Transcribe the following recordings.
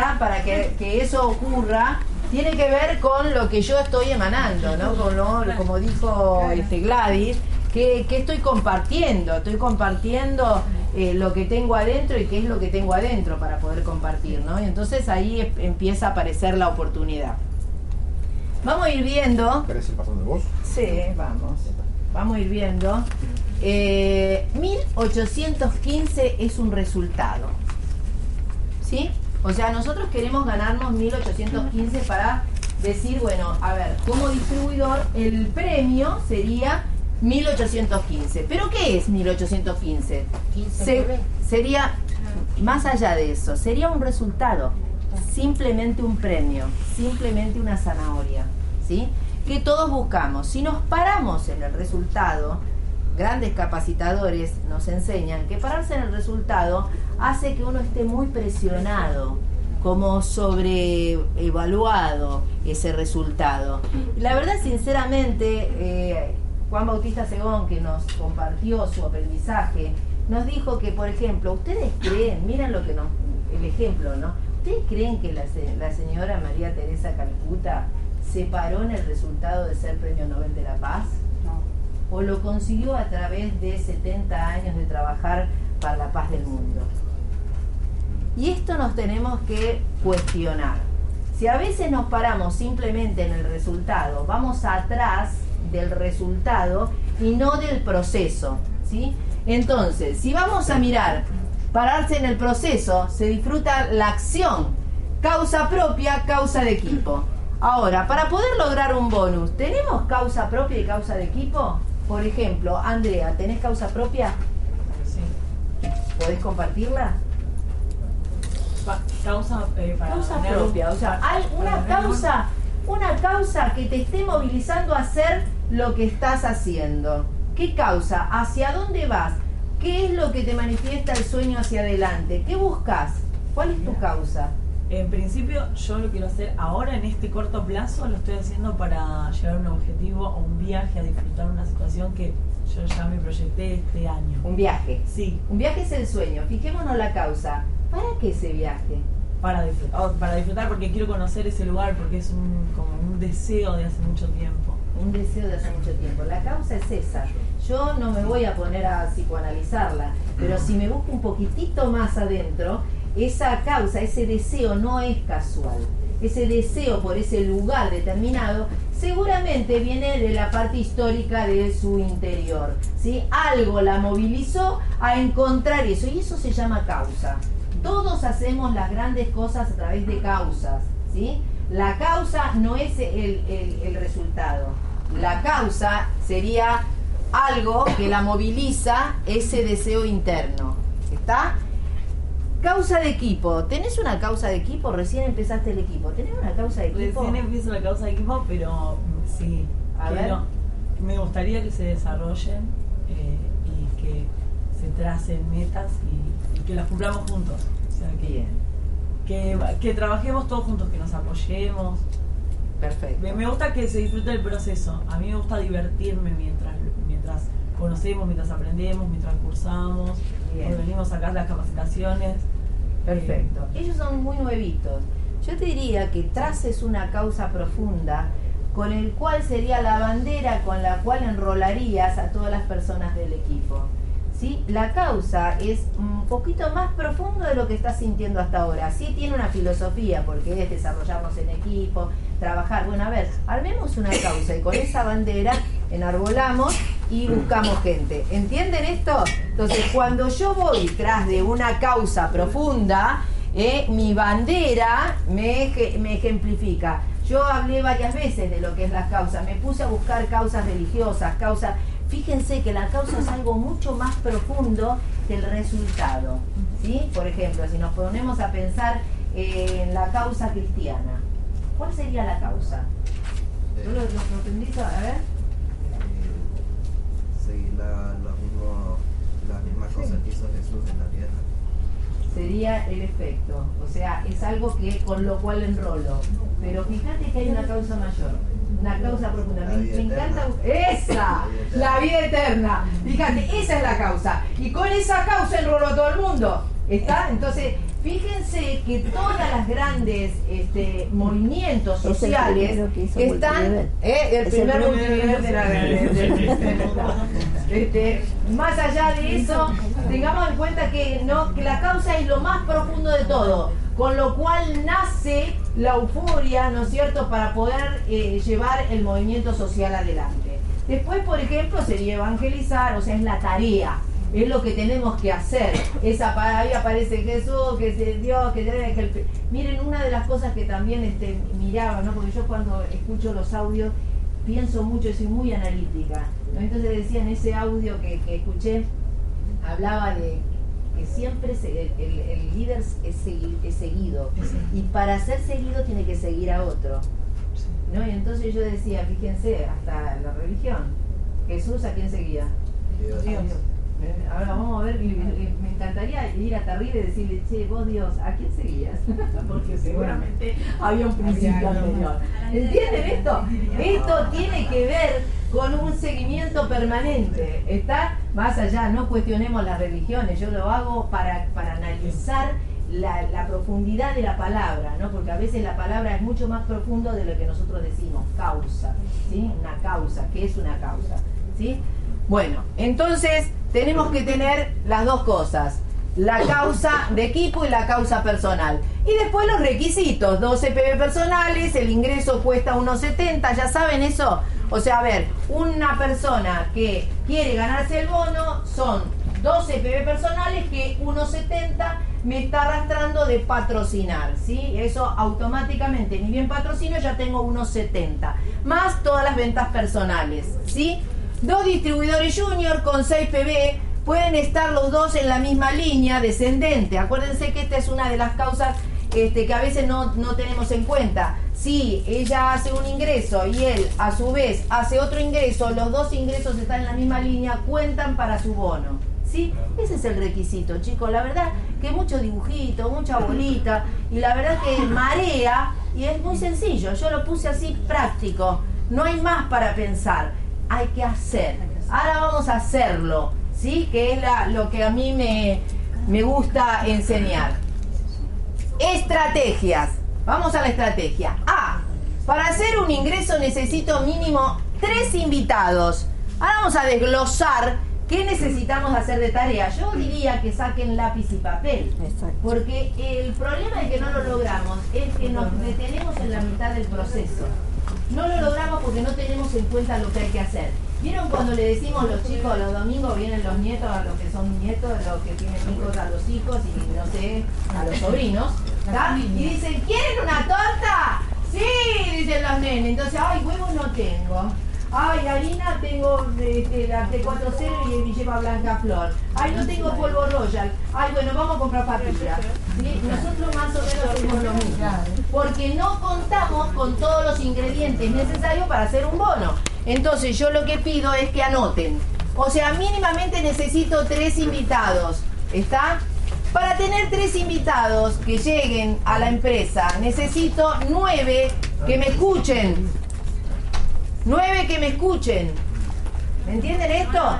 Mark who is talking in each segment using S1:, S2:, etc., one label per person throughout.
S1: Para que, que eso ocurra, tiene que ver con lo que yo estoy emanando, ¿no? Como dijo este Gladys, que, que estoy compartiendo, estoy compartiendo eh, lo que tengo adentro y qué es lo que tengo adentro para poder compartir, ¿no? Y entonces ahí em- empieza a aparecer la oportunidad. Vamos a ir viendo.
S2: ¿Querés ir pasando vos?
S1: Sí, vamos. Vamos a ir viendo. Eh, 1815 es un resultado. ¿Sí? O sea, nosotros queremos ganarnos 1815 para decir, bueno, a ver, como distribuidor, el premio sería 1815. ¿Pero qué es 1815? Se- sería, más allá de eso, sería un resultado, simplemente un premio, simplemente una zanahoria, ¿sí? Que todos buscamos. Si nos paramos en el resultado, grandes capacitadores nos enseñan que pararse en el resultado hace que uno esté muy presionado, como sobreevaluado ese resultado. La verdad, sinceramente, eh, Juan Bautista Segón, que nos compartió su aprendizaje, nos dijo que, por ejemplo, ustedes creen, miren lo que nos, el ejemplo, ¿no? ¿Ustedes creen que la, la señora María Teresa Calcuta se paró en el resultado de ser Premio Nobel de la Paz? ¿O lo consiguió a través de 70 años de trabajar para la paz del mundo? Y esto nos tenemos que cuestionar. Si a veces nos paramos simplemente en el resultado, vamos atrás del resultado y no del proceso, ¿sí? Entonces, si vamos a mirar, pararse en el proceso, se disfruta la acción, causa propia, causa de equipo. Ahora, para poder lograr un bonus, ¿tenemos causa propia y causa de equipo? Por ejemplo, Andrea, ¿tenés causa propia?
S3: Sí.
S1: ¿Podés compartirla?
S3: Pa- causa eh, para
S1: causa propia, o sea, hay una causa, una causa que te esté movilizando a hacer lo que estás haciendo. ¿Qué causa? ¿Hacia dónde vas? ¿Qué es lo que te manifiesta el sueño hacia adelante? ¿Qué buscas? ¿Cuál es tu causa?
S3: En principio, yo lo quiero hacer ahora en este corto plazo, lo estoy haciendo para llegar a un objetivo o un viaje, a disfrutar una situación que yo ya me proyecté este año.
S1: Un viaje.
S3: Sí,
S1: Un viaje es el sueño. Fijémonos la causa. ¿Para qué ese viaje?
S3: para disfrutar, oh, para disfrutar porque quiero conocer ese lugar, porque es un, como un deseo de hace mucho tiempo.
S1: un deseo de hace mucho tiempo. La causa es esa. Yo no me voy a poner a psicoanalizarla, pero si me busco un poquitito más adentro, esa causa, ese deseo no es casual. Ese deseo por ese lugar determinado seguramente viene de la parte histórica de su interior. ¿sí? Algo la movilizó a encontrar eso y eso se llama causa. Todos hacemos las grandes cosas a través de causas. ¿sí? La causa no es el, el- el resultado. La causa sería algo que la moviliza ese deseo interno. ¿Está? Causa de equipo. ¿Tenés una causa de equipo? Recién empezaste el equipo. ¿Tenés una causa de equipo?
S3: Recién empiezo la causa de equipo, pero mm, sí.
S1: A
S3: quiero- Me gustaría que se desarrollen eh, y que se tracen metas y, y que las cumplamos juntos. O sea, que,
S1: Bien,
S3: que, que trabajemos todos juntos, que nos apoyemos.
S1: perfecto.
S3: Me, me gusta que se disfrute el proceso. A mí me gusta divertirme mientras, mientras conocemos, mientras aprendemos, mientras cursamos,
S1: Bien.
S3: venimos a sacar las capacitaciones.
S1: Perfecto. Ellos son muy nuevitos. Yo te diría que traces una causa profunda con el cual sería la bandera con la cual enrolarías a todas las personas del equipo. ¿Sí? La causa es un poquito más profundo de lo que estás sintiendo hasta ahora. Sí tiene una filosofía, porque es desarrollarnos en equipo, trabajar. Bueno, a ver, armemos una causa y con esa bandera enarbolamos y buscamos gente. ¿Entienden esto? Entonces, cuando yo voy tras de una causa profunda, eh, mi bandera me, eje- me ejemplifica. Yo hablé varias veces de lo que es la causa. Me puse a buscar causas religiosas, causas... Fíjense que la causa es algo mucho más profundo que el resultado. ¿sí? Por ejemplo, si nos ponemos a pensar eh, en la causa cristiana. ¿Cuál sería la causa? ¿Tú lo, lo, lo tendrías a ver?
S2: La, lo mismo, las mismas cosas que hizo Jesús en la tierra.
S1: sería el efecto. O sea, es algo que con lo cual enrolo. Pero fíjate que hay una causa mayor, una causa profunda.
S2: La
S1: Me,
S2: vida
S1: me encanta. ¡Esa! La vida eterna. Fíjate, esa es la causa. Y con esa causa enrolo a todo el mundo. ¿Está? Entonces, fíjense que todas las grandes este, movimientos
S4: Es el
S1: sociales
S4: que
S1: están. ¿eh? El
S4: Es el
S1: primer de la de- este, más allá de eso, tengamos en cuenta que no que la causa es lo más profundo de todo, con lo cual nace la euforia, ¿no es cierto?, para poder eh, llevar el movimiento social adelante. Después, por ejemplo, sería evangelizar, o sea, es la tarea, es lo que tenemos que hacer. Esa ahí aparece Jesús, que es Dios, que que el- miren una de las cosas que también este, miraba, ¿no? Porque yo cuando escucho los audios pienso mucho, soy muy analítica. ¿no? Entonces decía en ese audio que, que escuché, hablaba de que siempre se- el, el- el líder es, segui- es seguido. Y para ser seguido tiene que seguir a otro. ¿no? Y entonces yo decía, fíjense, hasta la religión. Jesús a quién seguía?
S2: Dios.
S1: Dios. Eh, Ahora vamos a ver, me encantaría ir a Tarrida y decirle, che, vos Dios, ¿a quién seguías? Porque seguramente había un principio anterior. ¿Entienden esto? Esto tiene que ver con un seguimiento permanente. Está más allá, no cuestionemos las religiones, yo lo hago para, para analizar la, la profundidad de la palabra, ¿no? Porque a veces la palabra es mucho más profundo de lo que nosotros decimos, causa, ¿sí? Una causa, ¿qué es una causa? ¿Sí? Bueno, entonces tenemos que tener las dos cosas, la causa de equipo y la causa personal. Y después los requisitos, 12 PB personales, el ingreso cuesta unos 70, ya saben eso. O sea, a ver, una persona que quiere ganarse el bono son 12 PB personales que 1,70 me está arrastrando de patrocinar, ¿sí? Eso automáticamente, ni bien patrocino, ya tengo 1,70. Más todas las ventas personales, ¿sí? Dos distribuidores junior con 6 PB pueden estar los dos en la misma línea descendente. Acuérdense que esta es una de las causas este, que a veces no, no tenemos en cuenta. Si ella hace un ingreso y él a su vez hace otro ingreso, los dos ingresos están en la misma línea, cuentan para su bono. ¿Sí? Ese es el requisito, chicos. La verdad que mucho dibujito, mucha bolita, y la verdad que marea, y es muy sencillo. Yo lo puse así práctico. No hay más para pensar. Hay que hacer. Ahora vamos a hacerlo, ¿sí? Que es la- lo que a mí me, me gusta enseñar. Estrategias. Vamos a la estrategia. A. Para hacer un ingreso necesito mínimo tres invitados. Ahora vamos a desglosar qué necesitamos hacer de tarea. Yo diría que saquen lápiz y papel. Porque el problema de que no lo logramos es que nos detenemos en la mitad del proceso. No lo logramos porque no tenemos en cuenta lo que hay que hacer. ¿Vieron cuando le decimos los chicos los domingos vienen los nietos, a los que son nietos, a los que tienen hijos a los hijos y no sé, a los sobrinos? Y dicen, ¿quieren una torta? Sí, dicen los nenes. Entonces, ay, huevos no tengo. Ay, harina tengo este, la T40 y lleva blanca flor. Ay, no tengo polvo royal. Ay, bueno, vamos a comprar papilla. Nosotros más o menos hacemos lo mismo. Porque no contamos con todos los ingredientes necesarios para hacer un bono. Entonces, yo lo que pido es que anoten. O sea, mínimamente necesito tres invitados. ¿Está? Para tener tres invitados que lleguen a la empresa, necesito nueve que me escuchen. Nueve que me escuchen. ¿Entienden esto?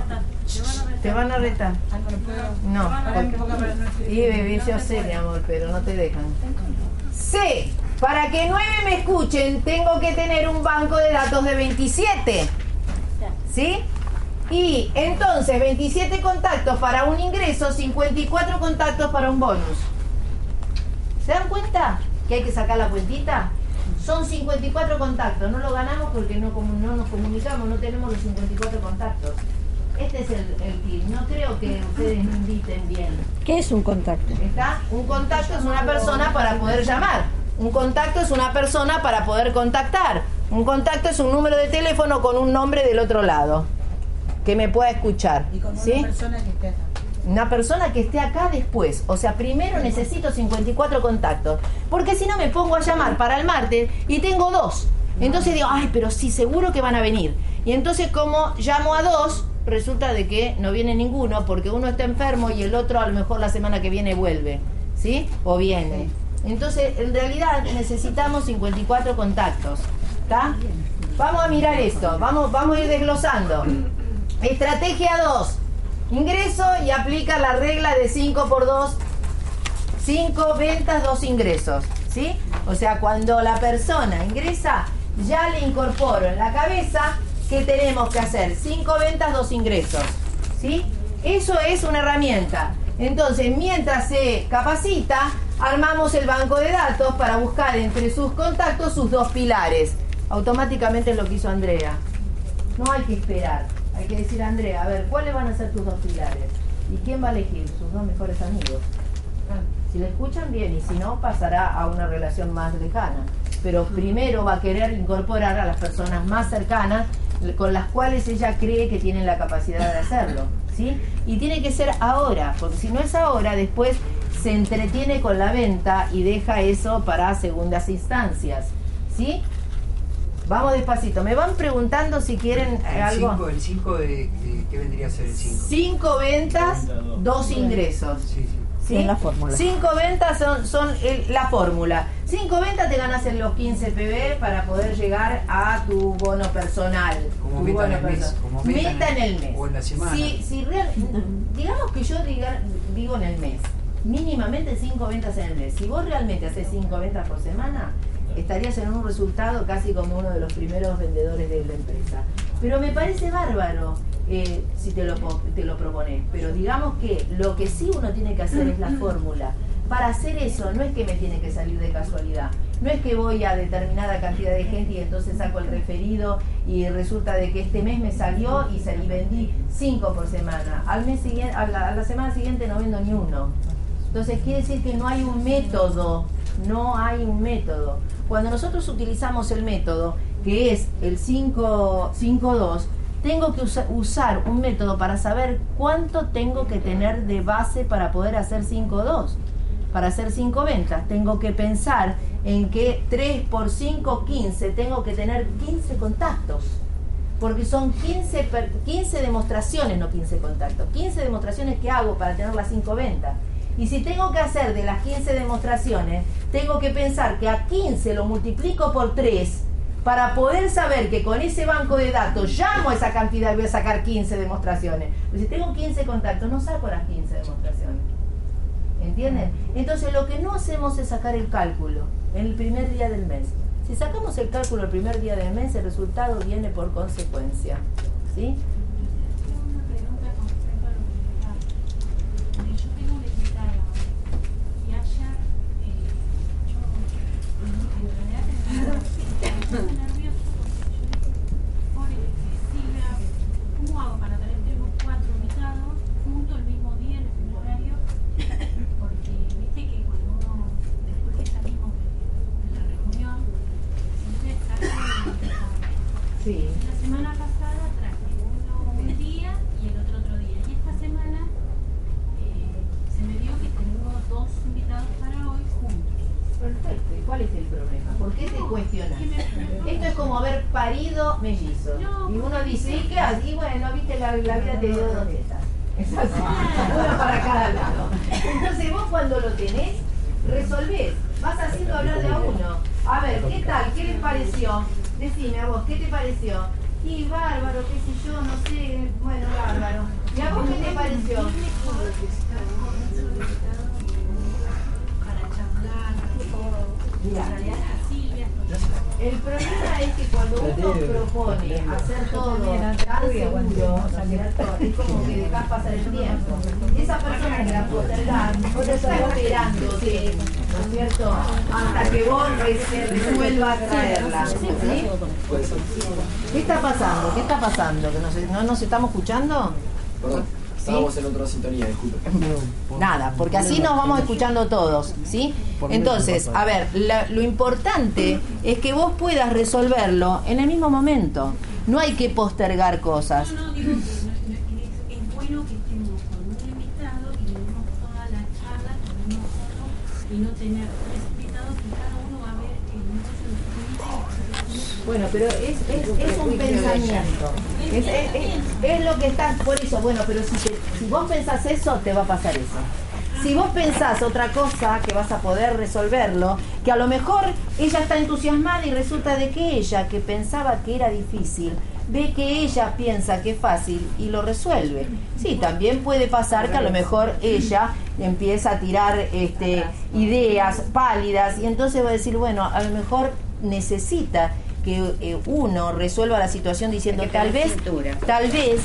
S1: Te van a retar. No. porque- Y bebé, yo sé, mi amor, pero no te dejan. C. Para que nueve me escuchen, tengo que tener un banco de datos de 27. ¿Sí? Y entonces 27 contactos para un ingreso, 54 contactos para un bonus. ¿Se dan cuenta que hay que sacar la cuentita? Son 54 contactos, no lo ganamos porque no, nos comunicamos, no tenemos los 54 contactos. Este es el, el tip, no creo que ustedes me inviten bien.
S4: ¿Qué es un contacto?
S1: ¿Está? Un contacto es una persona para poder llamar. Un contacto es una persona para poder contactar. Un contacto es un número de teléfono con un nombre del otro lado que me pueda escuchar.
S5: Y con
S1: ¿Sí?
S5: una persona que esté.
S1: Una persona que esté acá después. O sea, primero necesito 54 contactos. Porque si no me pongo a llamar para el martes y tengo dos. Entonces digo, ay, pero sí, seguro que van a venir. Y entonces como llamo a dos, resulta de que no viene ninguno porque uno está enfermo y el otro a lo mejor la semana que viene vuelve. ¿Sí? O viene. Entonces, en realidad necesitamos 54 contactos. ¿Está? Vamos a mirar esto. Vamos, vamos a ir desglosando. Estrategia 2. Ingreso y aplica la regla de 5 por 2. 5 ventas, 2 ingresos. ¿Sí? O sea, cuando la persona ingresa, ya le incorporo en la cabeza que tenemos que hacer 5 ventas, 2 ingresos. ¿Sí? Eso es una herramienta. Entonces, mientras se capacita, armamos el banco de datos para buscar entre sus contactos sus dos pilares. Automáticamente es lo que hizo Andrea. No hay que esperar. Hay que decir, Andrea, a ver, ¿cuáles van a ser tus dos pilares? ¿Y quién va a elegir? Sus dos mejores amigos. Si le escuchan bien y si no, pasará a una relación más lejana. Pero primero va a querer incorporar a las personas más cercanas con las cuales ella cree que tienen la capacidad de hacerlo. ¿sí? Y tiene que ser ahora, porque si no es ahora, después se entretiene con la venta y deja eso para segundas instancias. ¿sí? Vamos despacito. Me van preguntando si quieren
S4: El
S1: algo.
S4: 5, el 5 de, de- ¿qué vendría a ser el 5?
S1: Cinco ventas, dos ingresos.
S4: Sí, sí.
S1: ¿sí?
S5: Es la fórmula.
S1: Cinco ventas son, son el- la fórmula. Cinco ventas te ganas en los 15 PB para poder llegar a tu bono personal.
S4: Como
S1: Tu
S4: meta en el mes, como meta
S1: Meta
S4: en
S1: en
S4: el-
S1: mes.
S4: o en la semana.
S1: Si, si real- digamos que yo diga, digo en el mes, mínimamente cinco ventas en el mes. Si vos realmente haces cinco ventas por semana, estarías en un resultado casi como uno de los primeros vendedores de la empresa. Pero me parece bárbaro eh, si te lo, te lo propones. Pero digamos que lo que sí uno tiene que hacer es la fórmula. Para hacer eso no es que me tiene que salir de casualidad. No es que voy a determinada cantidad de gente y entonces saco el referido y resulta de que este mes me salió y, salí, vendí cinco por semana. Al mes siguiente, a la, a la semana siguiente no vendo ni uno. Entonces quiere decir que no hay un método, no hay un método. Cuando nosotros utilizamos el método, que es el 5 5-2, tengo que usa- usar un método para saber cuánto tengo que tener de base para poder hacer 5-2. Para hacer 5 ventas, tengo que pensar en que 3 por 5, 15, tengo que tener 15 contactos porque son 15, per- 15 demostraciones, no 15 contactos, 15 demostraciones que hago para tener las 5 ventas. Y si tengo que hacer de las 15 demostraciones, tengo que pensar que a 15 lo multiplico por 3 para poder saber que con ese banco de datos llamo a esa cantidad y voy a sacar 15 demostraciones. Pero si tengo 15 contactos, no saco las 15 demostraciones. ¿Entienden? Entonces lo que no hacemos es sacar el cálculo en el primer día del mes. Si sacamos el cálculo el primer día del mes, el resultado viene por consecuencia. ¿Sí?
S6: Tengo una pregunta con respecto a los invitados. Eh, Yo tengo una invitada y ayer eh, yo en realidad tenía muy nervioso porque yo dije, pobre que Silvia, ¿cómo hago para tener tres o cuatro invitados juntos el mismo día en el mismo horario? Porque viste que cuando uno, después que salimos de, de la reunión, siempre sale el invitado.
S1: Sí.
S6: La semana pasada traje uno un día y el otro otro día. Y esta semana eh, se me dio que tengo dos invitados para hoy juntos.
S1: Perfecto. ¿Y cuál es el problema? ¿Por qué te cuestionas?
S6: Que me-
S1: Esto es como haber parido mellizos.
S6: No,
S1: Y uno
S6: porque
S1: dice, ¿y
S6: sí.
S1: qué haces? Y bueno, viste, la, la vida te dio dos tetas. Es así, una para cada lado. Entonces vos cuando lo tenés, resolvés. Vas haciendo hablar de a uno. A ver, ¿qué tal? ¿Qué les pareció? Decime a vos, ¿qué te pareció? Y bárbaro, qué sé yo, no sé, bueno, bárbaro. ¿Y a vos qué te pareció?
S6: para charlar.
S1: Mira.
S6: En realidad a Silvia.
S1: El problema es que cuando uno propone hacer todo tan seguro, ¿no es cierto? Es como que dejas pasar el tiempo. Esa persona que la postergás, no te está esperándote, ¿no es cierto? Hasta que vos re- resuelvas traerla. ¿sí? ¿Qué está pasando? ¿Qué está pasando? ¿Que nos- ¿No nos estamos escuchando?
S7: Perdón, estábamos en otra sintonía, disculpe.
S1: Nada, porque así nos vamos escuchando todos, ¿sí? Entonces, a ver, la- lo importante es que vos puedas resolverlo en el mismo momento. No hay que postergar cosas.
S6: Es-
S1: lo que está, por eso, bueno, pero si, te- si vos pensás eso, te va a pasar eso. Si vos pensás otra cosa que vas a poder resolverlo, que a lo mejor ella está entusiasmada y resulta de que ella, que pensaba que era difícil, ve que ella piensa que es fácil y lo resuelve. Sí, también puede pasar que a lo mejor ella empieza a tirar este, ideas pálidas y entonces va a decir, bueno, a lo mejor necesita que eh, uno resuelva la situación diciendo tal vez
S5: cintura.
S1: tal vez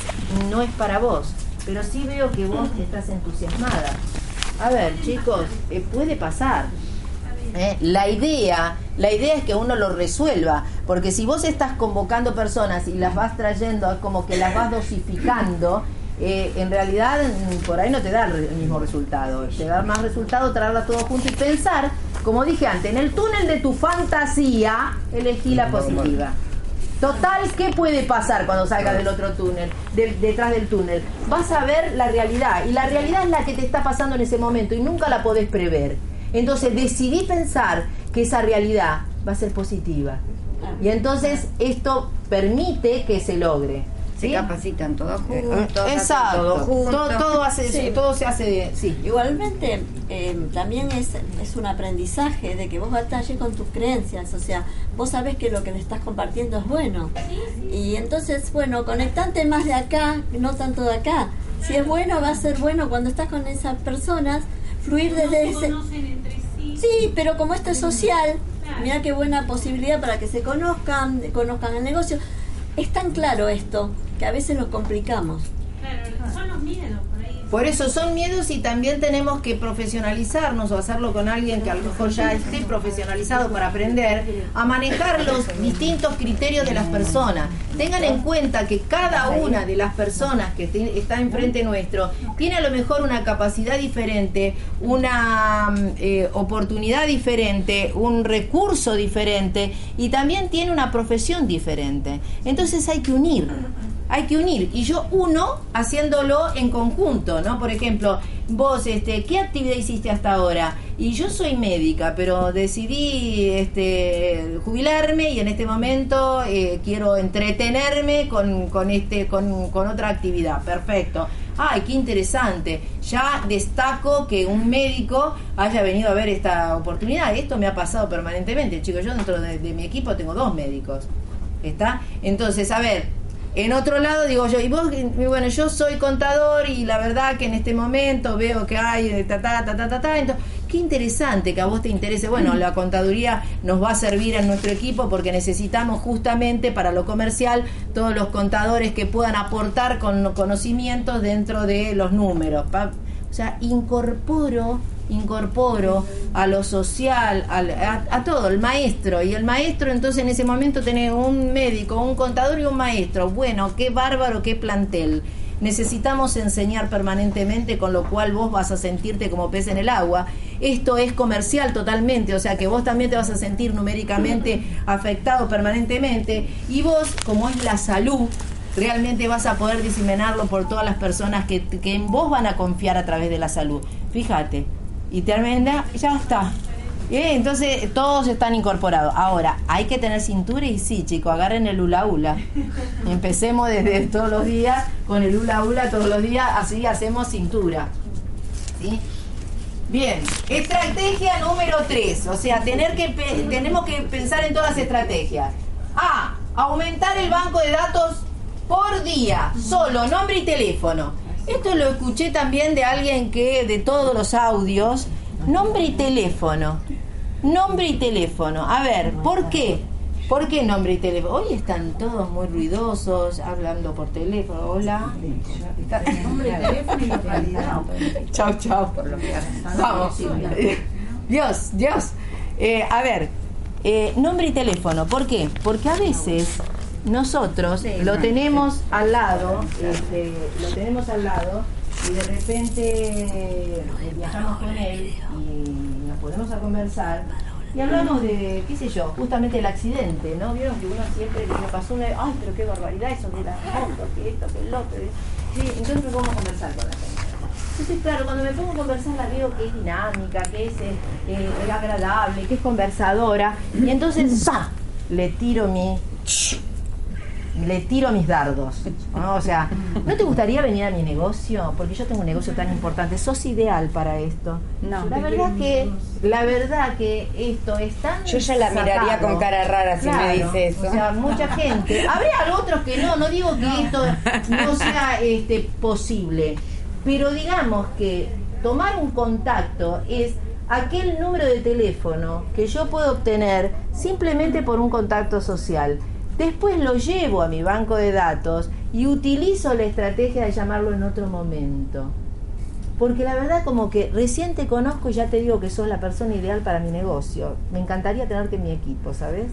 S1: no es para vos pero sí veo que vos estás entusiasmada a ver chicos eh, puede pasar ¿eh? La idea, la idea es que uno lo resuelva, porque si vos estás convocando personas y las vas trayendo, es como que las vas dosificando, eh, en realidad mm, por ahí no te da el mismo resultado. Te da más resultado traerla todo junto y pensar, como dije antes, en el túnel de tu fantasía, elegí la positiva. Total, ¿qué puede pasar cuando salgas del otro túnel, del- detrás del túnel? Vas a ver la realidad y la realidad es la que te está pasando en ese momento y nunca la podés prever. Entonces decidí pensar que esa realidad va a ser positiva. Y entonces esto permite que se logre.
S5: Se capacitan todos juntos.
S1: Exacto.
S5: Todo juntos.
S1: Todo, todo hace,
S8: Sí.
S1: todo se hace sí.
S8: Igualmente, eh, también es, es un aprendizaje de que vos batalles con tus creencias, o sea, vos sabés que lo que le estás compartiendo es bueno. Y entonces, bueno, conectante más de acá, no tanto de acá. Si es bueno, va a ser bueno cuando estás con esas personas, fluir
S6: No
S8: desde
S6: se
S8: ese...
S6: conocen entre sí.
S8: Sí, pero como esto es social, mira qué buena posibilidad para que se conozcan, conozcan el negocio. Es tan claro esto que a veces lo complicamos.
S6: Claro, son los miedos por
S1: eso son miedos y también tenemos que profesionalizarnos o hacerlo con alguien que a lo mejor ya esté profesionalizado para aprender a manejar los distintos criterios de las personas. Tengan en cuenta que cada una de las personas que está enfrente nuestro tiene a lo mejor una capacidad diferente, una mm, eh, oportunidad diferente, un recurso diferente y también tiene una profesión diferente. Entonces hay que unir hay que unir y yo uno haciéndolo en conjunto, ¿no? Por ejemplo, vos, este, ¿qué actividad hiciste hasta ahora? Y yo soy médica, pero decidí este, jubilarme y en este momento eh, quiero entretenerme con, con, este, con, con otra actividad. Perfecto. Ay, qué interesante. Ya destaco que un médico haya venido a ver esta oportunidad. Esto me ha pasado permanentemente, chicos. Yo dentro de, de mi equipo tengo dos médicos. ¿Está? Entonces, a ver, en otro lado digo yo, y vos, y bueno, yo soy contador y la verdad que en este momento veo que hay de ta ta ta ta ta, ta, entonces, qué interesante que a vos te interese. Bueno, la contaduría nos va a servir en nuestro equipo porque necesitamos justamente para lo comercial todos los contadores que puedan aportar con conocimientos dentro de los números. O sea, incorporo, incorporo a lo social, al- a, a todo, el maestro. Y el maestro, entonces en ese momento tenés un médico, un contador y un maestro. Bueno, qué bárbaro, qué plantel. Necesitamos enseñar permanentemente, con lo cual vos vas a sentirte como pez en el agua. Esto es comercial totalmente, o sea que vos también te vas a sentir numéricamente afectado permanentemente. Y vos, como es la salud, realmente vas a poder diseminarlo por todas las personas que, que en vos van a confiar a través de la salud. Fíjate. Y termina, ya está. Eh, Entonces todos están incorporados. Ahora, hay que tener cintura y sí, chicos, agarren el hula hula. Empecemos desde todos los días con el hula hula todos los días, así hacemos cintura. ¿Sí? Bien, estrategia número 3, o sea, tener que tenemos que pensar en todas las estrategias. A, aumentar el banco de datos por día, solo nombre y teléfono. Esto lo escuché también de alguien que de todos los audios, nombre y teléfono. Nombre y teléfono. A ver, ¿por qué? ¿Por qué nombre y teléfono? Hoy están todos muy ruidosos, hablando por teléfono. Hola. Nombre y teléfono y localidad. Chau, chau. Vamos. Dios, Dios. Eh, a ver, eh, nombre y teléfono. ¿Por qué? Porque a veces nosotros lo tenemos al lado, este, lo tenemos al lado y de repente eh, viajamos con él y nos ponemos a conversar y hablamos de, qué sé yo, justamente el accidente, ¿no? Vieron que uno siempre le pasó una, ay, pero qué barbaridad eso de las motos, que esto, que el otro. Sí, entonces vamos a conversar con la gente. Entonces, claro, cuando me pongo a conversar la veo que es dinámica, que es eh, eh, agradable, que es conversadora. Y entonces, ¡za! Le tiro mi le tiro mis dardos. ¿no? O sea, ¿no te gustaría venir a mi negocio? Porque yo tengo un negocio tan importante. Sos ideal para esto.
S5: No.
S1: La verdad que, la verdad que esto es tan.
S5: Yo ya la miraría
S1: sacado.
S5: con cara rara si me dice eso.
S1: O sea, mucha gente. Habría otros que no, no digo que esto no sea este posible. Pero digamos que tomar un contacto es aquel número de teléfono que yo puedo obtener simplemente por un contacto social. Después lo llevo a mi banco de datos y utilizo la estrategia de llamarlo en otro momento. Porque la verdad como que recién te conozco y ya te digo que sos la persona ideal para mi negocio. Me encantaría tenerte en mi equipo, ¿sabes?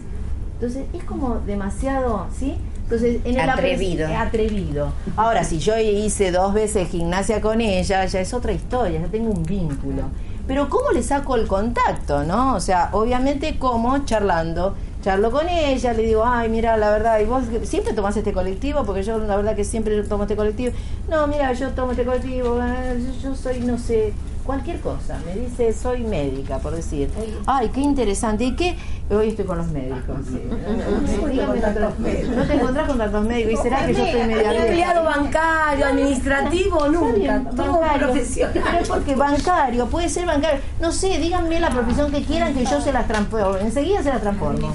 S1: Entonces es como demasiado, ¿sí? Entonces, en el
S5: Atrevido.
S1: eh, atrevido. Ahora, si yo hice dos veces gimnasia con ella, ya es otra historia, ya tengo un vínculo. Pero ¿cómo le saco el contacto, no? O sea, obviamente, ¿cómo? Charlando. Charlo con ella, le digo, ay, mira, la verdad, ¿y vos siempre tomás este colectivo? Porque yo, la verdad, que siempre tomo este colectivo. No, mira, yo tomo este colectivo, eh, yo, yo soy, no sé, cualquier cosa. Me dice, soy médica, por decir. Ay, qué interesante. ¿Y qué? Hoy estoy con los médicos. sí. No te encontrás con tantos médicos. ¿Y será que yo estoy media vieja?
S9: empleado bancario, administrativo, nunca. Todo
S1: bancario.
S9: profesional.
S1: Pero es porque bancario, puede ser bancario. No sé, díganme la profesión que quieran que yo se las transformo. Enseguida se las transformo.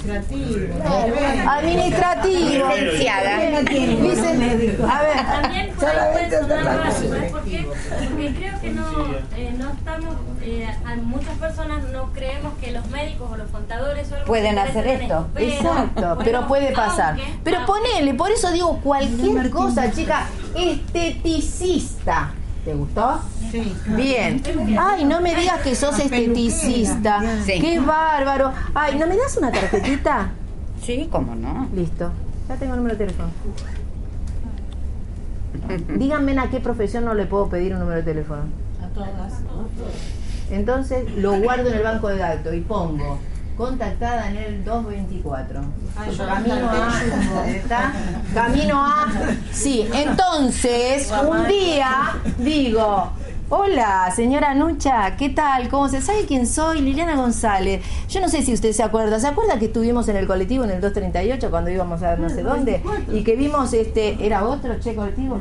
S1: Administrativo.
S5: Licenciada.
S1: Dicen, a ver,
S6: También por ahí puede sonar raro, ¿sabes por qué? Porque creo que no, eh, no estamos, eh, a muchas personas no creemos que los médicos o los contadores o
S5: Pueden hacer esto.
S1: Exacto,
S6: bueno,
S1: pero puede pasar.
S6: aunque-
S1: Pero ponele, por eso digo cualquier cosa, chica, esteticista. ¿Te gustó? Sí. Bien. Ay, no me digas que sos esteticista.
S5: Sí.
S1: Qué bárbaro. Ay, ¿no me das una tarjetita?
S5: Sí, cómo no.
S1: Listo. Ya tengo el número de teléfono. Díganme a qué profesión no le puedo pedir un número de teléfono.
S3: A todas.
S1: Entonces lo guardo en el banco de datos y pongo contactada en el 224. Camino a. ¿Está? Camino a. Sí, entonces un día digo. Hola, señora Nucha, ¿qué tal? ¿Cómo se sabe quién soy? Liliana González. Yo no sé si usted se acuerda. ¿Se acuerda que estuvimos en el colectivo en el 238 cuando íbamos a no sé dónde? Y que vimos este. ¿Era otro che colectivo?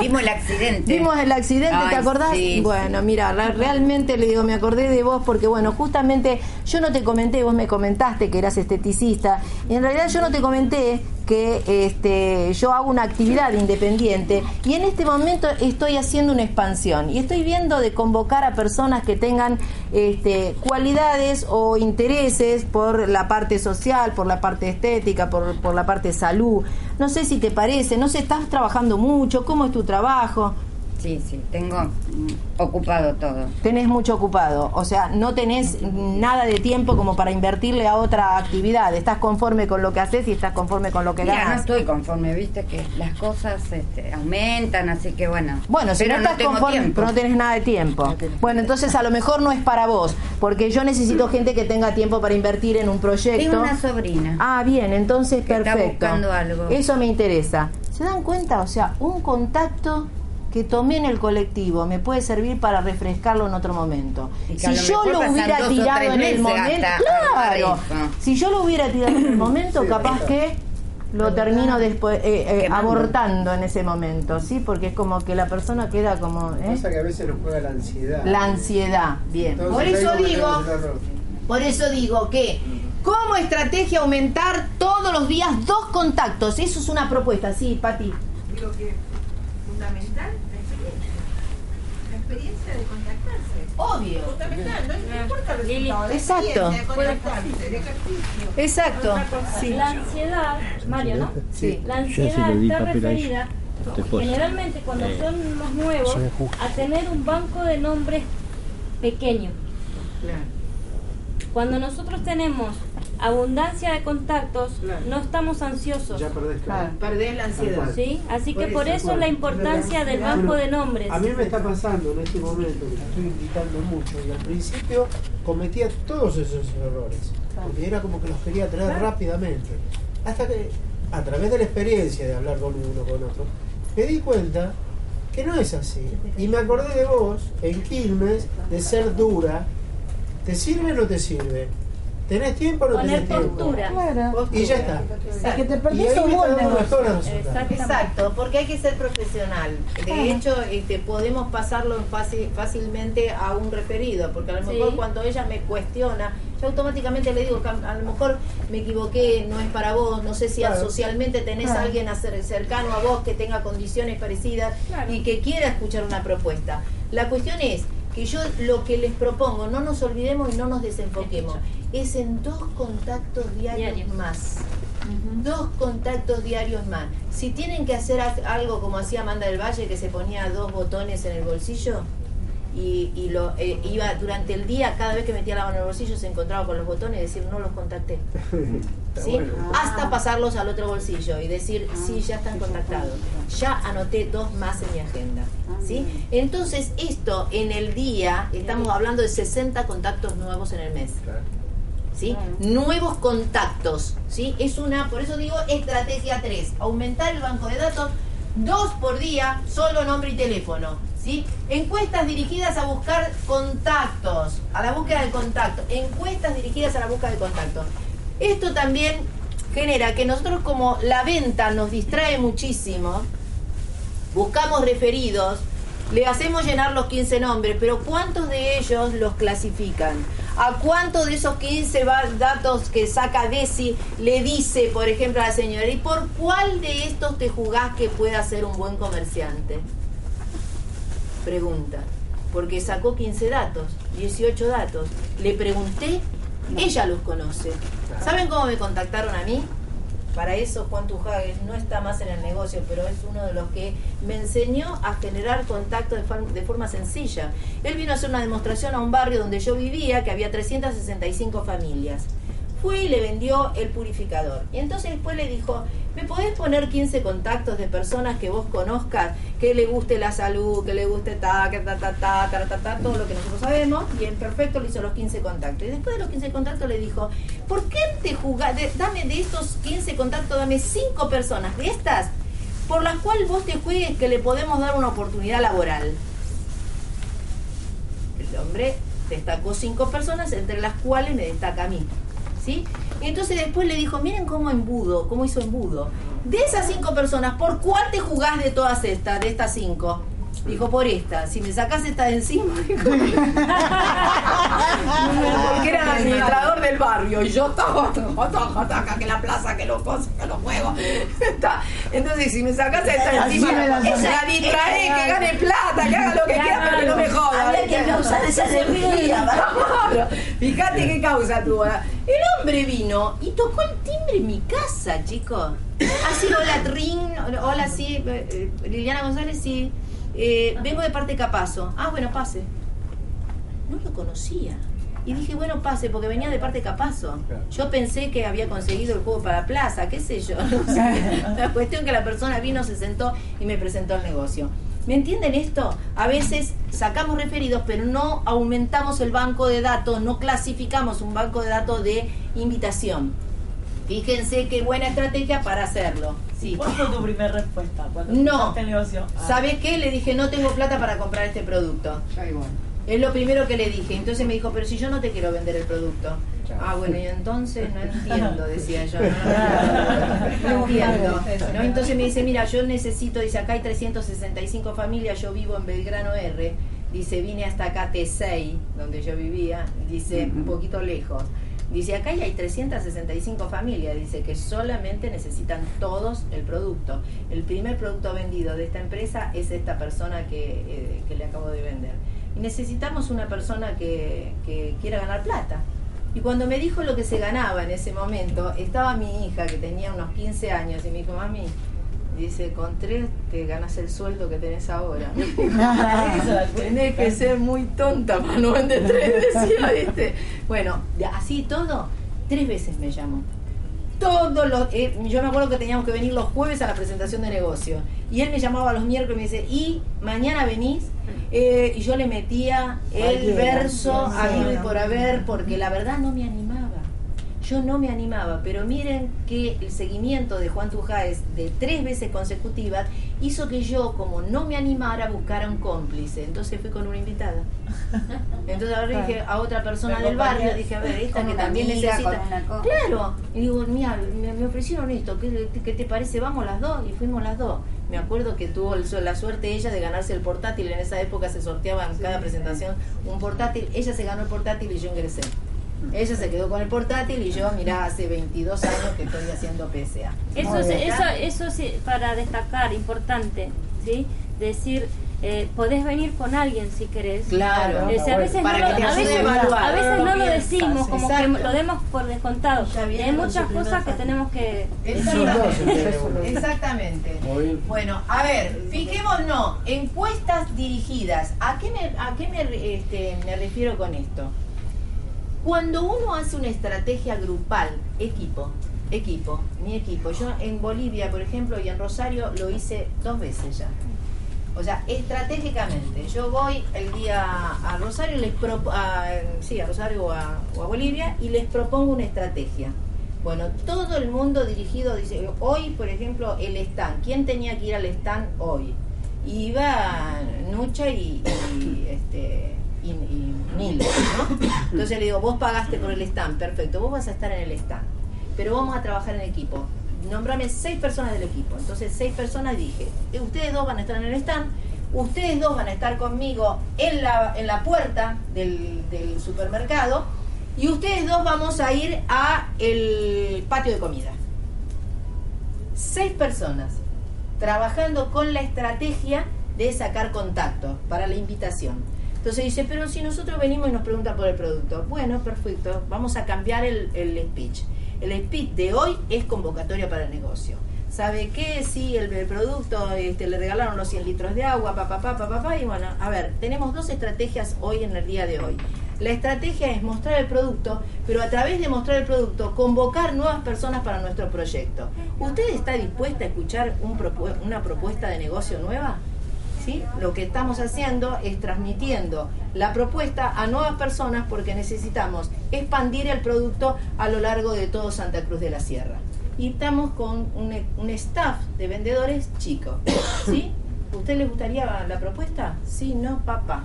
S5: Vimos el accidente.
S1: Vimos el accidente, ¿te acordás?
S5: sí,
S1: bueno, mira, realmente le digo, me acordé de vos porque, bueno, justamente yo no te comenté, vos me comentaste que eras esteticista, y en realidad yo no te comenté que este, yo hago una actividad independiente y en este momento estoy haciendo una expansión y estoy viendo de convocar a personas que tengan este, cualidades o intereses por la parte social, por la parte estética, por, por la parte salud. No sé si te parece, no sé, estás trabajando mucho, ¿cómo es tu trabajo?
S5: Sí, sí, tengo ocupado todo.
S1: Tenés mucho ocupado, o sea, no tenés nada de tiempo como para invertirle a otra actividad. Estás conforme con lo que haces y estás conforme con lo que
S5: Mira, no
S1: ganas.
S5: estoy conforme, viste que las cosas este, aumentan, así que bueno.
S1: Bueno, si
S5: pero
S1: no estás conforme,
S5: tiempo.
S1: pero no tenés nada de tiempo. Bueno, entonces a lo mejor no es para vos, porque yo necesito gente que tenga tiempo para invertir en un proyecto.
S5: Tengo una sobrina.
S1: Ah, bien, entonces
S5: Que está
S1: perfecto.
S5: buscando algo.
S1: Eso me interesa. ¿Se dan cuenta? O sea, un contacto que tomé en el colectivo me puede servir para refrescarlo en otro momento. Si yo lo hubiera tirado en el momento, claro. Si yo lo hubiera tirado en el momento, capaz que lo termino después eh, eh, abortando en ese momento, ¿sí? Porque es como que la persona queda como ¿eh?
S10: Pasa que a veces nos juega la ansiedad.
S1: la ansiedad. Bien.
S10: Entonces,
S1: Por eso digo, por eso digo que como estrategia aumentar todos los días dos contactos. Eso es una propuesta, sí, Pati.
S11: Digo que fundamental experiencia de contactarse.
S1: Obvio.
S11: Fundamental, no, no importa el resultado. la
S1: Exacto.
S11: de contactarse, el ejercicio.
S1: Exacto. Sí.
S6: La ansiedad, Mario, ¿no?
S1: Sí.
S6: La ansiedad está referida generalmente cuando son más nuevos a tener un banco de nombres pequeño. Cuando nosotros tenemos abundancia de contactos, no estamos ansiosos.
S10: Ya perdés
S1: Claro, perdés la ansiedad.
S6: ¿Sí? Así que
S10: Por eso,
S6: eso la importancia del banco de nombres.
S10: A mí me está pasando en este momento que estoy indicando mucho y al principio cometía todos esos errores. Porque era como que los quería traer rápidamente. Hasta que a través de la experiencia de hablar con uno con otro, me di cuenta que no es así. Y me acordé de vos en Quilmes de ser dura. ¿Te sirve o no te sirve? ¿Tenés tiempo o no
S1: Poner
S10: tenés tiempo?
S1: postura.
S10: Y ya está.
S1: Es que te
S10: mejores resultados.
S1: Exacto, exacto, porque hay que ser profesional. De hecho, este, podemos pasarlo fácil, fácilmente a un referido, porque a lo mejor
S12: Sí.
S1: cuando ella me cuestiona, yo automáticamente le digo que a lo mejor me equivoqué, no es para vos, no sé si
S12: Claro.
S1: socialmente tenés
S12: Claro.
S1: a alguien cercano a vos que tenga condiciones parecidas y que quiera escuchar una propuesta. La cuestión es que yo lo que les propongo, no nos olvidemos y no nos desenfoquemos, es en dos contactos diarios, más. Dos contactos diarios más. Si tienen que hacer algo como hacía Amanda del Valle, que se ponía dos botones en el bolsillo y, y lo eh, iba durante el día, cada vez que metía la mano en el bolsillo se encontraba con los botones y decir no los contacté. ¿sí? Hasta pasarlos al otro bolsillo y decir, sí, ya están contactados. Ya anoté dos más en mi agenda. ¿sí? Entonces, esto en el día, estamos hablando de 60 contactos nuevos en el mes. ¿sí? Nuevos contactos, ¿sí? Es una, por eso digo estrategia 3, aumentar el banco de datos, dos por día, solo nombre y teléfono, Encuestas dirigidas a buscar contactos, a la búsqueda del contacto, encuestas dirigidas a la búsqueda del contacto. Esto también genera que nosotros como la venta nos distrae muchísimo, buscamos referidos, le hacemos llenar los 15 nombres, pero ¿cuántos de ellos los clasifican? ¿A cuántos de esos 15 va- datos que saca Desi le dice, por ejemplo, a la señora, ¿y por cuál de estos te jugás que pueda ser un buen comerciante? Pregunta. Porque sacó 15 datos, 18 datos. Le pregunté, ella los conoce. ¿Saben cómo me contactaron a mí? Para eso Juan Tujagues no está más en el negocio, pero es uno de los que me enseñó a generar contacto de, de forma sencilla. Él vino a hacer una demostración a un barrio donde yo vivía, que había 365 familias. Fue y le vendió el purificador. Y entonces después le dijo, ¿me podés poner 15 contactos de personas que vos conozcas, que le guste la salud, que le guste ta, ta, ta, ta, ta, ta, ta, todo lo que nosotros sabemos? Bien, perfecto, le hizo los 15 contactos. Y después de los 15 contactos le dijo, ¿por qué te jugás? dame de estos 15 contactos, dame 5 personas de estas por las cuales vos te juegues que le podemos dar una oportunidad laboral. El hombre destacó cinco personas, entre las cuales me destaca a mí. Y entonces después le dijo, miren cómo embudo, cómo hizo embudo. De esas cinco personas, ¿por cuál te jugás de todas estas, de estas cinco? Dijo, por esta. Si me sacás esta de encima, dijo, porque era el administrador del barrio. Y yo, taca, taca, taca, taca, que la plaza, que los cosas, que los juegos. Entonces, si me sacás esta de encima,
S12: la
S1: esa distrae, que gane plata, que haga lo que quiera, pero que no me joda.
S8: Había que causar esa alegría,
S1: Claro. Fíjate qué causa tuvo. El hombre vino y tocó el timbre en mi casa, chicos. Así, hola Trin, hola, sí, eh, eh, Liliana González, sí. Eh, vengo de parte de Capazo. Ah, bueno, pase. No lo conocía. Y dije, bueno, pase, porque venía de parte de Capazo. Yo pensé que había conseguido el juego para Plaza, qué sé yo. no sé. La cuestión que la persona vino, se sentó y me presentó el negocio. ¿Me entienden esto? A veces sacamos referidos, pero no aumentamos el banco de datos, no clasificamos un banco de datos de invitación. Fíjense qué buena estrategia para hacerlo. Sí.
S3: ¿Cuál fue tu primera respuesta cuando
S1: No.
S3: empezaste el negocio? Ah.
S1: ¿Sabes qué? Le dije, no tengo plata para comprar este producto. Es lo primero que le dije. Entonces me dijo, pero si yo no te quiero vender el producto. Ah, bueno, y entonces no entiendo, decía yo. No, no entiendo. ¿no? Entonces me dice, mira, yo necesito, dice, acá hay 365 familias, yo vivo en Belgrano R. Dice, vine hasta acá T6, donde yo vivía. Dice, un poquito lejos. Dice, acá ya hay 365 familias, dice que solamente necesitan todos el producto. El primer producto vendido de esta empresa es esta persona que, eh, que le acabo de vender. Y necesitamos una persona que, que quiera ganar plata. Y cuando me dijo lo que se ganaba en ese momento, estaba mi hija que tenía unos 15 años y me dijo, mami, dice, con tres te ganas el sueldo que tenés ahora. Tenés que ser muy tonta para no vender tres, decía, ¿viste? Bueno, así todo, tres veces me llamó. Todos los, eh, yo me acuerdo que teníamos que venir los jueves a la presentación de negocio. Y él me llamaba los miércoles y me dice, ¿y mañana venís? Eh, y yo le metía el verso a ir por haber, porque la verdad no me animaba. Yo no me animaba, pero miren que el seguimiento de Juan Tujáez de tres veces consecutivas hizo que yo, como no me animara, buscara un cómplice. Entonces fui con una invitada. Entonces ahora dije a otra persona del barrio, dije, a ver, esta que también
S5: amiga,
S1: necesita. Claro. Y digo, mira, me, me ofrecieron esto, ¿qué, qué te parece? Vamos las dos. Y fuimos las dos. Me acuerdo que tuvo el- la suerte ella de ganarse el portátil. En esa época se sorteaba en cada presentación un portátil. Ella se ganó el portátil y yo ingresé. Ella se quedó con el portátil y yo, mirá, hace 22 años que estoy haciendo PSA.
S12: Eso, es- eso, eso sí, para destacar, importante, ¿sí? Decir, eh, podés venir con alguien si querés.
S1: Claro.
S12: Eh, si a veces,
S1: Para
S12: no,
S1: que te
S12: lo, a
S1: ayude
S12: veces,
S1: evaluar
S12: a veces no lo decimos, como
S1: exacto.
S12: que lo demos por descontado.
S1: Ya
S12: Y
S1: viene
S12: hay muchas cosas que tenemos que...
S1: Exactamente. Exactamente. Bueno, a ver, fijémonos, encuestas dirigidas. ¿A qué me, a qué me, este, me refiero con esto? Cuando uno hace una estrategia grupal, equipo, equipo, mi equipo. Yo en Bolivia, por ejemplo, y en Rosario lo hice dos veces ya. O sea, estratégicamente, yo voy el día a Rosario, les sí, a Rosario o a, o a Bolivia y les propongo una estrategia. Bueno, todo el mundo dirigido dice, hoy, por ejemplo, el stand, ¿quién tenía que ir al stand hoy? Iba Nucha y, y, este y, y ¿no? Entonces le digo, vos pagaste por el stand, perfecto, vos vas a estar en el stand, pero vamos a trabajar en equipo. Nombrame seis personas del equipo. Entonces, seis personas dije, "Eh, ustedes dos van a estar en el stand, ustedes dos van a estar conmigo en la, en la puerta del, del supermercado y ustedes dos vamos a ir a el patio de comida. Seis personas trabajando con la estrategia de sacar contacto para la invitación. Entonces dice, pero si nosotros venimos y nos preguntan por el producto, bueno, perfecto, vamos a cambiar el, el speech. El speech de hoy es convocatoria para el negocio. ¿Sabe qué? Sí, el, producto, este, le regalaron los 100 litros de agua, papá, papá, papá, y bueno, a ver, tenemos dos estrategias hoy en el día de hoy. La estrategia es mostrar el producto, pero a través de mostrar el producto, convocar nuevas personas para nuestro proyecto. ¿Usted está dispuesta a escuchar un propu- una propuesta de negocio nueva? ¿Sí? Lo que estamos haciendo es transmitiendo la propuesta a nuevas personas porque necesitamos expandir el producto a lo largo de todo Santa Cruz de la Sierra. Y estamos con un, un staff de vendedores chicos. ¿Sí? ¿Usted le gustaría la propuesta? Sí, no, papá.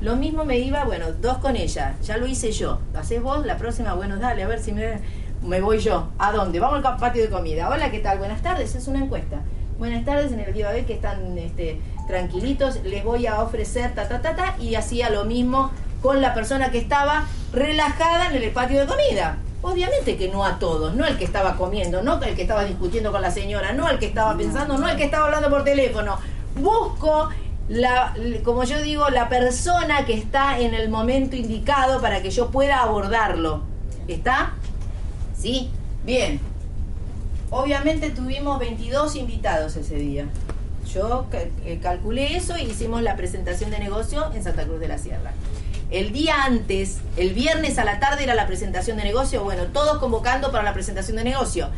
S1: Lo mismo me iba, bueno, dos con ella, ya lo hice yo. ¿Lo haces vos? La próxima, bueno, dale, a ver si me, me voy yo. ¿A dónde? Vamos al patio de comida. Hola, ¿qué tal? Buenas tardes, es una encuesta. Buenas tardes, en el día de hoy que están este, tranquilitos, les voy a ofrecer ta, ta, ta, ta, y hacía lo mismo con la persona que estaba relajada en el patio de comida. Obviamente que no a todos, no el que estaba comiendo, no el que estaba discutiendo con la señora, no el que estaba pensando, no el que estaba hablando por teléfono. Busco la, como yo digo, la persona que está en el momento indicado para que yo pueda abordarlo. ¿Está? ¿Sí? Bien. Obviamente tuvimos 22 invitados ese día. Yo eh, calculé eso y hicimos la presentación de negocio en Santa Cruz de la Sierra. El día antes, el viernes a la tarde era la presentación de negocio. Bueno, todos convocando para la presentación de negocio.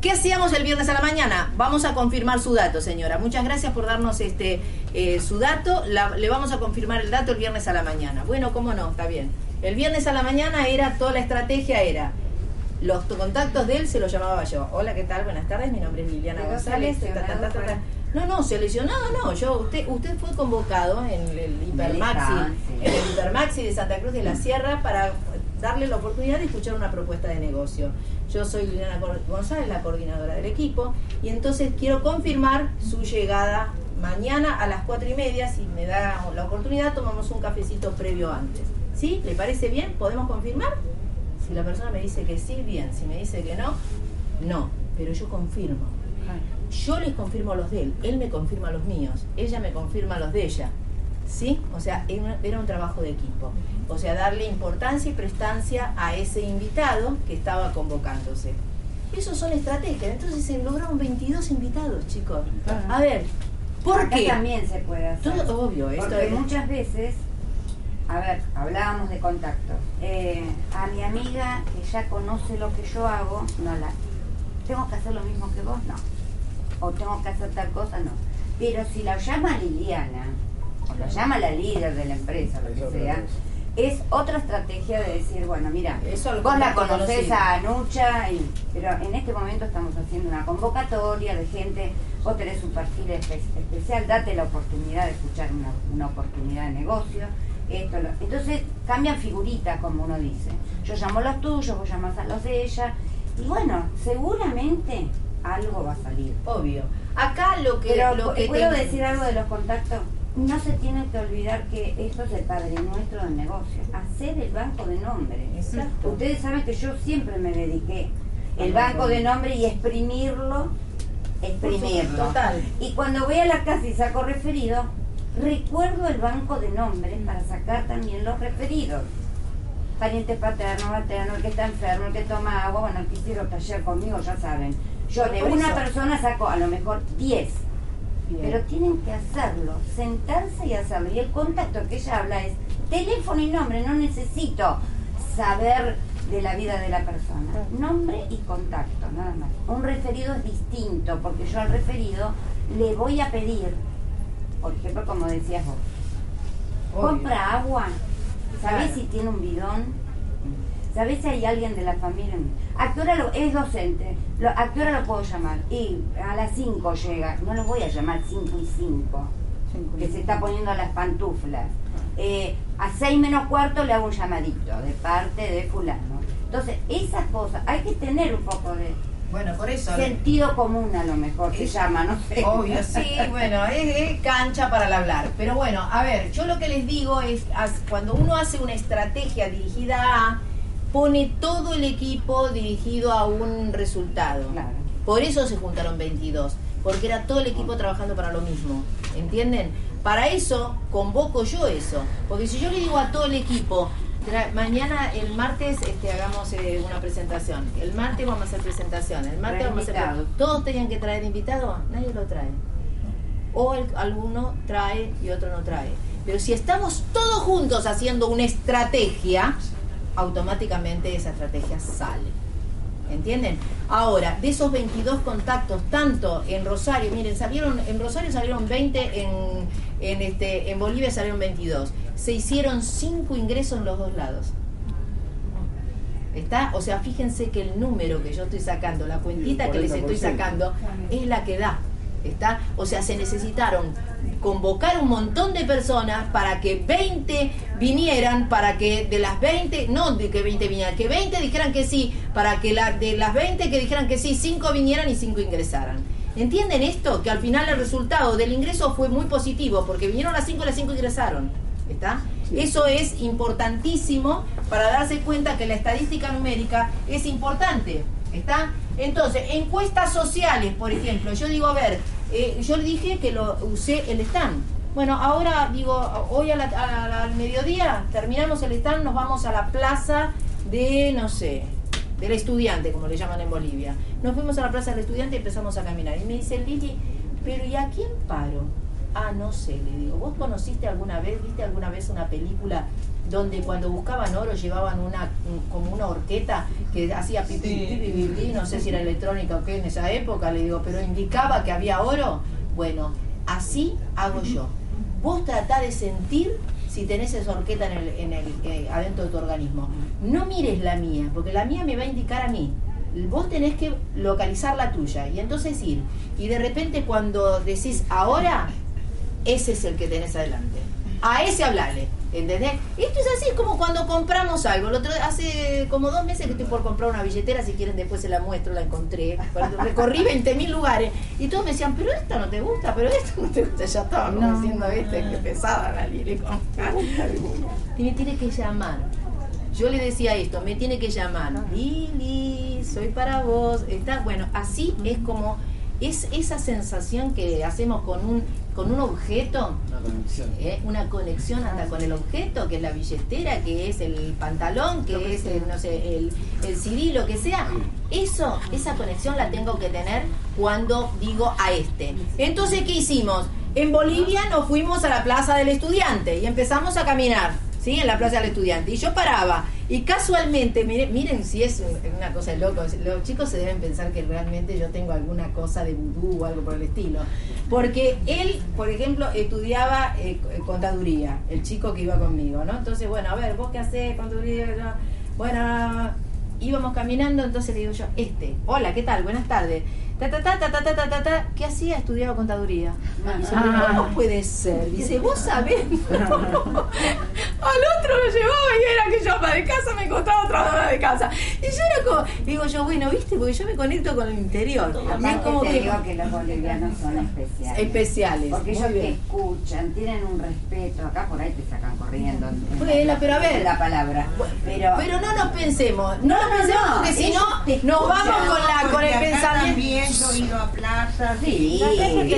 S1: ¿Qué hacíamos el viernes a la mañana? Vamos a confirmar su dato, señora. Muchas gracias por darnos este eh, su dato. Le vamos a confirmar el dato el viernes a la mañana. Bueno, cómo no, está bien. El viernes a la mañana era toda la estrategia era los to- contactos de él se los llamaba yo. Hola, ¿qué tal? Buenas tardes. Mi nombre es Liliana González. ta, ta, ta, No, no, seleccionado no. Yo, usted, usted fue convocado en el Hipermaxi, en el Hipermaxi de Santa Cruz de la Sierra para darle la oportunidad de escuchar una propuesta de negocio. Yo soy Liliana González, la coordinadora del equipo, y entonces quiero confirmar su llegada mañana a las cuatro y media. Si me da la oportunidad, tomamos un cafecito previo antes. ¿Sí? ¿Le parece bien? ¿Podemos confirmar? Si la persona me dice que sí, bien. Si me dice que no, no. Pero yo confirmo. Yo les confirmo los de él, él me confirma los míos, ella me confirma los de ella. ¿Sí? O sea, era un- trabajo de equipo. O sea, darle importancia y prestancia a ese invitado que estaba convocándose. Esos son estrategias. Entonces se lograron 22 invitados, chicos. A ver, ¿por
S5: Acá
S1: qué?
S5: también se puede hacer.
S1: Todo obvio, esto
S5: Porque
S1: es-
S5: muchas veces, a ver, hablábamos de contactos. Eh, a mi amiga que ya conoce lo que yo hago, no la. ¿Tengo que hacer lo mismo que vos? No. O tengo que hacer tal cosa, no. Pero si la llama Liliana, o la llama la líder de la empresa, lo que sea, es otra estrategia de decir, bueno, mira,
S1: Eso lo
S5: vos la conocés a Anucha, y, pero en este momento estamos haciendo una convocatoria de gente, vos tenés un perfil espe- especial, date la oportunidad de escuchar una, una oportunidad de negocio. Esto, lo- entonces cambian figuritas, como uno dice. Yo llamo los tuyos, vos llamás a los de ella, y bueno, seguramente algo va a salir.
S1: Obvio. Acá lo que,
S5: Pero
S1: lo que
S5: puedo
S1: te-
S5: decir algo de los contactos. No se tiene que olvidar que esto es el padre nuestro del negocio. Hacer el banco de nombre.
S1: Exacto.
S5: Ustedes saben que yo siempre me dediqué el banco. de nombre y exprimirlo, exprimirlo.
S1: Total.
S5: Y cuando voy a la casa y saco referido, recuerdo el banco de nombres para sacar también los referidos. Parientes paternos, maternos, el que está enfermo, el que toma agua, bueno, el que hicieron taller conmigo, ya saben. Yo de una persona saco a lo mejor 10.
S1: Bien.
S5: Pero tienen que hacerlo, sentarse y hacerlo. Y el contacto que ella habla es teléfono y nombre, no necesito saber de la vida de la persona. Nombre y contacto, nada más. Un referido es distinto, porque yo al referido le voy a pedir, por ejemplo, como decías vos,
S1: Obvio.
S5: compra agua, ¿sabés
S1: Claro.
S5: si tiene un bidón? ¿Sabés si hay alguien de la familia? ¿A qué hora lo, es docente? Lo- ¿A qué hora lo puedo llamar? Y a las 5 llega. No lo voy a llamar 5 y 5, que se está poniendo las pantuflas. Eh, a 6 menos cuarto le hago un llamadito de parte de fulano. Entonces, esas cosas, hay que tener un poco de
S1: Bueno, por eso.
S5: sentido común a lo mejor se llama, no sé.
S1: Obvio, sí, bueno, es, es cancha para el hablar. Pero bueno, a ver, yo lo que les digo es, cuando uno hace una estrategia dirigida a, pone todo el equipo dirigido a un resultado.
S5: Claro.
S1: Por eso se juntaron 22, porque era todo el equipo trabajando para lo mismo, ¿entienden? Para eso convoco yo eso, porque si yo le digo a todo el equipo, mañana, el martes, este, hagamos eh, una presentación, el martes vamos a hacer presentación, el martes
S5: Trae
S1: vamos a hacer... Todos tenían que traer invitados, nadie lo trae. O el- alguno trae y otro no trae. Pero si estamos todos juntos haciendo una estrategia, automáticamente esa estrategia sale. ¿Entienden? Ahora, de esos 22 contactos, tanto en Rosario, miren, salieron, en Rosario salieron 20, en, en, este, en Bolivia salieron 22. Se hicieron 5 ingresos en los dos lados. ¿Está? O sea, fíjense que el número que yo estoy sacando, la cuentita que les estoy
S7: 40%.
S1: sacando, es la que da. ¿Está? O sea, se necesitaron convocar un montón de personas para que 20 vinieran, para que de las 20, no de que 20 vinieran, que 20 dijeran que sí, para que la, de las 20 que dijeran que sí, 5 vinieran y 5 ingresaran. ¿Entienden esto? Que al final el resultado del ingreso fue muy positivo, porque vinieron las 5 y las 5 ingresaron. ¿Está? Eso es importantísimo para darse cuenta que la estadística numérica es importante. ¿Está? Entonces, encuestas sociales, por ejemplo, yo digo, a ver, eh, yo le dije que lo usé el stand. Bueno, ahora digo, hoy a la- a la- al mediodía terminamos el stand, nos vamos a la plaza de, no sé, del estudiante, como le llaman en Bolivia. Nos fuimos a la plaza del estudiante y empezamos a caminar. Y me dice Lili, pero ¿y a quién paro? Ah, no sé, le digo, ¿vos conociste alguna vez, viste alguna vez una película donde cuando buscaban oro llevaban una un- como una horqueta que hacía pipi,
S3: Sí.
S1: pipi, pipi, no sé si era electrónica o qué en esa época, le digo, pero indicaba que había oro? Bueno, así hago yo. Vos tratá de sentir si tenés esa horqueta en el, en el, eh, adentro de tu organismo. No mires la mía, porque la mía me va a indicar a mí. Vos tenés que localizar la tuya y entonces ir. Y de repente cuando decís ahora, ese es el que tenés adelante. A ese hablale. ¿Entendés? Esto es así, es como cuando compramos algo. El otro, hace como dos meses que estoy por comprar una billetera, si quieren después se la muestro, la encontré. Recorrí 20.000 lugares y todos me decían, pero esto no te gusta, pero esto no te gusta. Ya estaba como
S5: No.
S1: diciendo, viste, que pesada la Y me tiene que llamar. Yo le decía esto, me tiene que llamar. Lili, soy para vos. Está, bueno, así es como es esa sensación que hacemos con un con un objeto,
S7: Una conexión.
S1: ¿eh? una conexión hasta con el objeto, que es la billetera, que es el pantalón, que es el, no sé, el, el CD, lo que sea. Eso, esa conexión la tengo que tener cuando digo a este. Entonces, ¿qué hicimos? En Bolivia nos fuimos a la Plaza del Estudiante y empezamos a caminar, ¿sí? En la Plaza del Estudiante. Y yo paraba Y casualmente, miren, miren si es una cosa de loco, los chicos se deben pensar que realmente yo tengo alguna cosa de vudú o algo por el estilo. Porque él, por ejemplo, estudiaba eh, contaduría, el chico que iba conmigo, ¿no? Entonces, bueno, a ver, ¿vos qué hacés, contaduría? Bueno, íbamos caminando, entonces le digo yo, este, hola, ¿qué tal? Buenas tardes. Ta, ta, ta, ta, ta, ta, ta, ta. ¿Qué hacía? Estudiaba contaduría. Dice, ¿cómo puede ser? Dice, vos sabés. Al otro lo llevaba y era que yo ama de casa me costaba otra dama de casa. Y yo era como, digo yo, bueno, viste, porque yo me conecto con el interior. Y es como
S5: te
S1: que.
S5: digo que los bolivianos son especiales.
S1: Especiales,
S5: Porque ellos te escuchan, tienen un respeto. Acá por ahí te sacan corriendo. en-
S1: Bueno, pero a ver.
S5: La palabra. Pero,
S1: Pero no nos pensemos, no,
S5: No,
S1: nos
S5: no,
S1: pensemos
S5: no,
S1: porque si no nos vamos con la con el pensamiento.
S11: También yo he ido a plazas.
S5: Sí.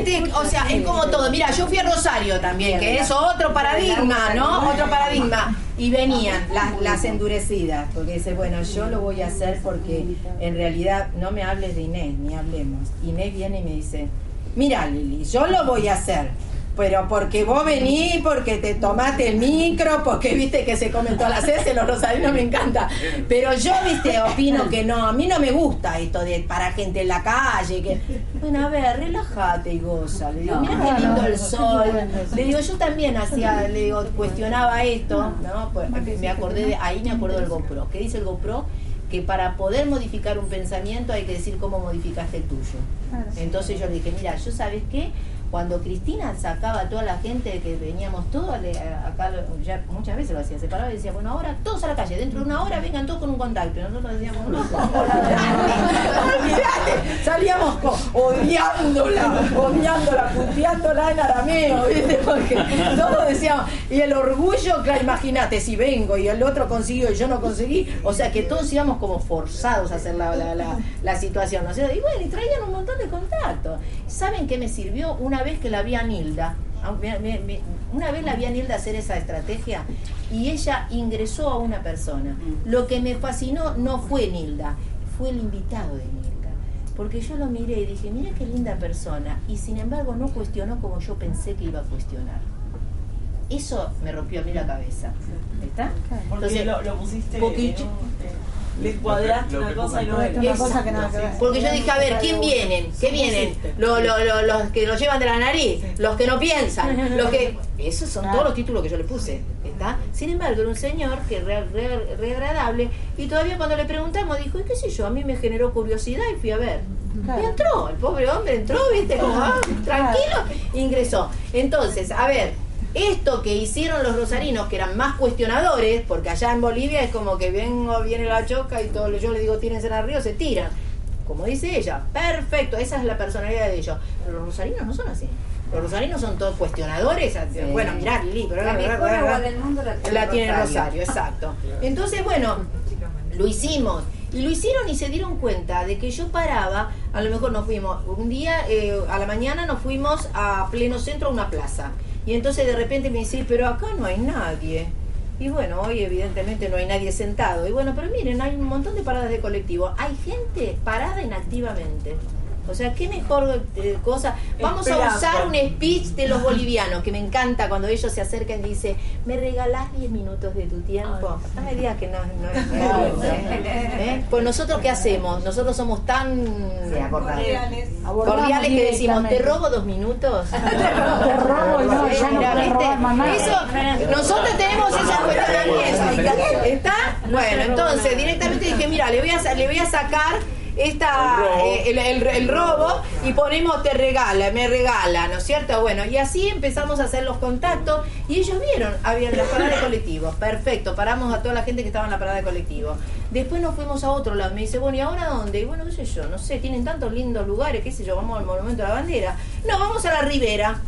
S1: Te- o sea, es como todo. Mira, yo fui a Rosario también, que es otro paradigma, ¿no? Otro paradigma. Y venían las, las endurecidas, porque dice, bueno, yo lo voy a hacer porque en realidad no me hables de Inés, ni hablemos. Inés viene y me dice, mira Lili, yo lo voy a hacer. Pero porque vos venís, porque te tomaste el micro, porque viste que se comen todas las heces, los rosarinos me encanta. Pero yo, viste, opino que no, a mí no me gusta esto de para gente en la calle. que Bueno, a ver, relájate y goza. Le digo, mira qué lindo el sol. Le digo, yo también hacía, le digo, cuestionaba esto, ¿no? Pues, me acordé de, ahí me acuerdo del GoPro. ¿Qué dice el GoPro? Que para poder modificar un pensamiento hay que decir cómo modificaste el tuyo. Entonces yo le dije, mira, ¿yo sabes qué? Cuando Cristina sacaba a toda la gente que veníamos todos, acá ya muchas veces lo hacía, se paraba y decía, bueno, ahora todos a la calle, dentro de una hora vengan todos con un contacto. Y nosotros decíamos, no, olvídate, salíamos odiándola, odiándola, puteándola en arameo, ¿viste? Porque todos decíamos, y el orgullo, claro, imagínate, si vengo y el otro consiguió y yo no conseguí, o sea que todos íbamos como forzados a hacer la, la, la, la situación, ¿no? Y bueno, y traían un montón de contactos. ¿Saben qué me sirvió? Una vez que la vi a Nilda, a- me- me- me- una vez la vi a Nilda hacer esa estrategia y ella ingresó a una persona. Lo que me fascinó no fue Nilda, fue el invitado de Nilda. Porque yo lo miré y dije, mira qué linda persona. Y sin embargo no cuestionó como yo pensé que iba a cuestionar. Eso me rompió a mí la cabeza. ¿Está?
S3: Porque lo, lo pusiste.
S1: porque
S3: ¿no?
S1: yo-
S3: Le cuadraste una cosa y no era.
S9: Una cosa que nada que ver.
S1: Porque yo dije, a ver, ¿quién vienen? ¿Qué vienen? Lo- lo- lo- los que los llevan de la nariz, los que no piensan, los que... Esos son todos los títulos que yo le puse, ¿está? Sin embargo, era un señor que re, re- re agradable y todavía cuando le preguntamos dijo, y qué sé yo, a mí me generó curiosidad y fui a ver. Y entró, el pobre hombre entró, viste, como, ah, tranquilo, ingresó. Entonces, a ver, esto que hicieron los rosarinos, que eran más cuestionadores, porque allá en Bolivia es como que vengo, viene la choca y todo, yo le digo tírense al río, se tiran. Como dice ella, perfecto, esa es la personalidad de ellos. Pero los rosarinos no son así. Los rosarinos son todos cuestionadores. Bueno, mirá, Lili, pero
S5: La mejor agua del mundo la tiene
S1: la tiene
S5: Rosario.
S1: Rosario, exacto. Entonces, bueno, lo hicimos. Y lo hicieron y se dieron cuenta de que yo paraba, a lo mejor nos fuimos, un día eh, a la mañana nos fuimos a pleno centro a una plaza. Y entonces de repente me dice, pero acá no hay nadie. Y bueno, hoy evidentemente no hay nadie sentado. Y bueno, pero miren, hay un montón de paradas de colectivo. Hay gente parada inactivamente. O sea, qué mejor eh, cosa. Vamos a usar un speech de los bolivianos, que me encanta cuando ellos se acercan y dicen, ¿me regalás 10 minutos de tu tiempo? No me digas que no, no es ¿eh? ¿Eh? Pues nosotros qué hacemos? Nosotros somos tan
S5: Sí,
S1: cordiales que decimos, ¿te robo dos minutos?
S9: Te robo no, ya no nada.
S1: Eso, nosotros tenemos ese cuestionamiento. ¿Está? Bueno, entonces directamente dije, mira, le voy a, le voy a sacar esta eh, el, el- el robo y ponemos te regala, me regala, ¿no es cierto? Bueno, y así empezamos a hacer los contactos y ellos vieron, había la parada de colectivo, perfecto, paramos a toda la gente que estaba en la parada de colectivo. Después nos fuimos a otro lado, me dice, bueno, ¿y ahora dónde? Y bueno, qué sé yo, no sé, tienen tantos lindos lugares, qué sé yo, vamos al Monumento de la Bandera. No, vamos a la Ribera.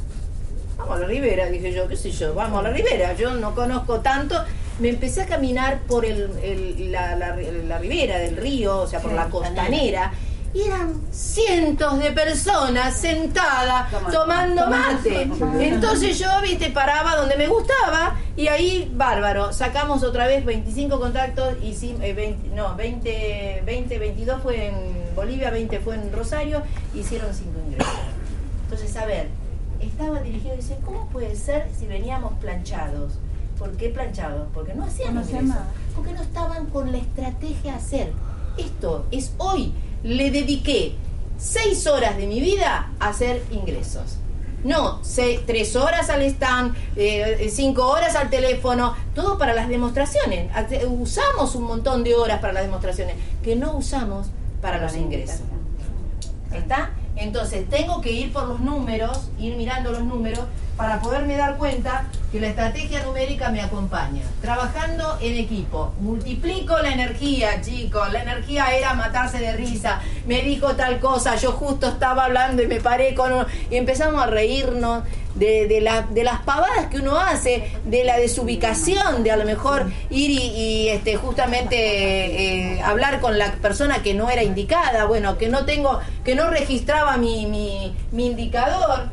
S1: Vamos a la ribera, dije yo, qué sé yo, vamos a la ribera. Yo no conozco tanto. Me empecé a caminar por el, el- la, la- la ribera del río, o sea, por la costanera. Y eran cientos de personas sentadas tomando mate. Entonces yo, viste, paraba donde me gustaba y ahí, bárbaro, sacamos otra vez 25 contactos y eh, 20, no, 20, 20, 22 fue en Bolivia, 20 fue en Rosario, hicieron 5 ingresos. Entonces, a ver, estaba dirigido y dice, ¿cómo puede ser si veníamos planchados? ¿Por qué planchados? Porque no hacían
S9: No
S1: ingresos.
S9: nada.
S1: Porque no estaban con la estrategia a hacer. Esto es hoy. Le dediqué seis horas de mi vida a hacer ingresos. No, se- tres horas al stand, eh, cinco horas al teléfono, todo para las demostraciones. Usamos un montón de horas para las demostraciones que no usamos para los ingresos. ¿Está? Entonces tengo que ir por los números, ir mirando los números para poderme dar cuenta que la estrategia numérica me acompaña. Trabajando en equipo, multiplico la energía, chicos. La energía era matarse de risa. Me dijo tal cosa, yo justo estaba hablando y me paré con uno, y empezamos a reírnos de, de, la- de las pavadas que uno hace, de la desubicación, de a lo mejor ir y, este, justamente eh, hablar con la persona que no era indicada, bueno, que no tengo, que no registraba mi, mi, mi indicador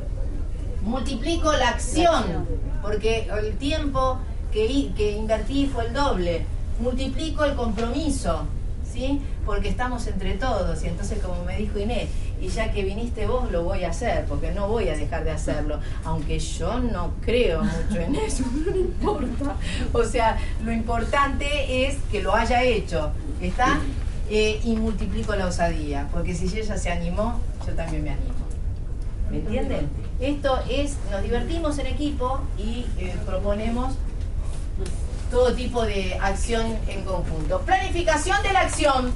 S1: multiplico la acción, porque el tiempo que, que invertí fue el doble, multiplico el compromiso, ¿sí? Porque estamos entre todos, y entonces como me dijo Inés, y ya que viniste vos lo voy a hacer, porque no voy a dejar de hacerlo, aunque yo no creo mucho en eso, no importa. O sea, lo importante es que lo haya hecho, ¿está? Eh, y multiplico la osadía, porque si ella se animó, yo también me animo. ¿Me entienden? Esto es, nos divertimos en equipo y eh, proponemos todo tipo de acción en conjunto. Planificación de la acción.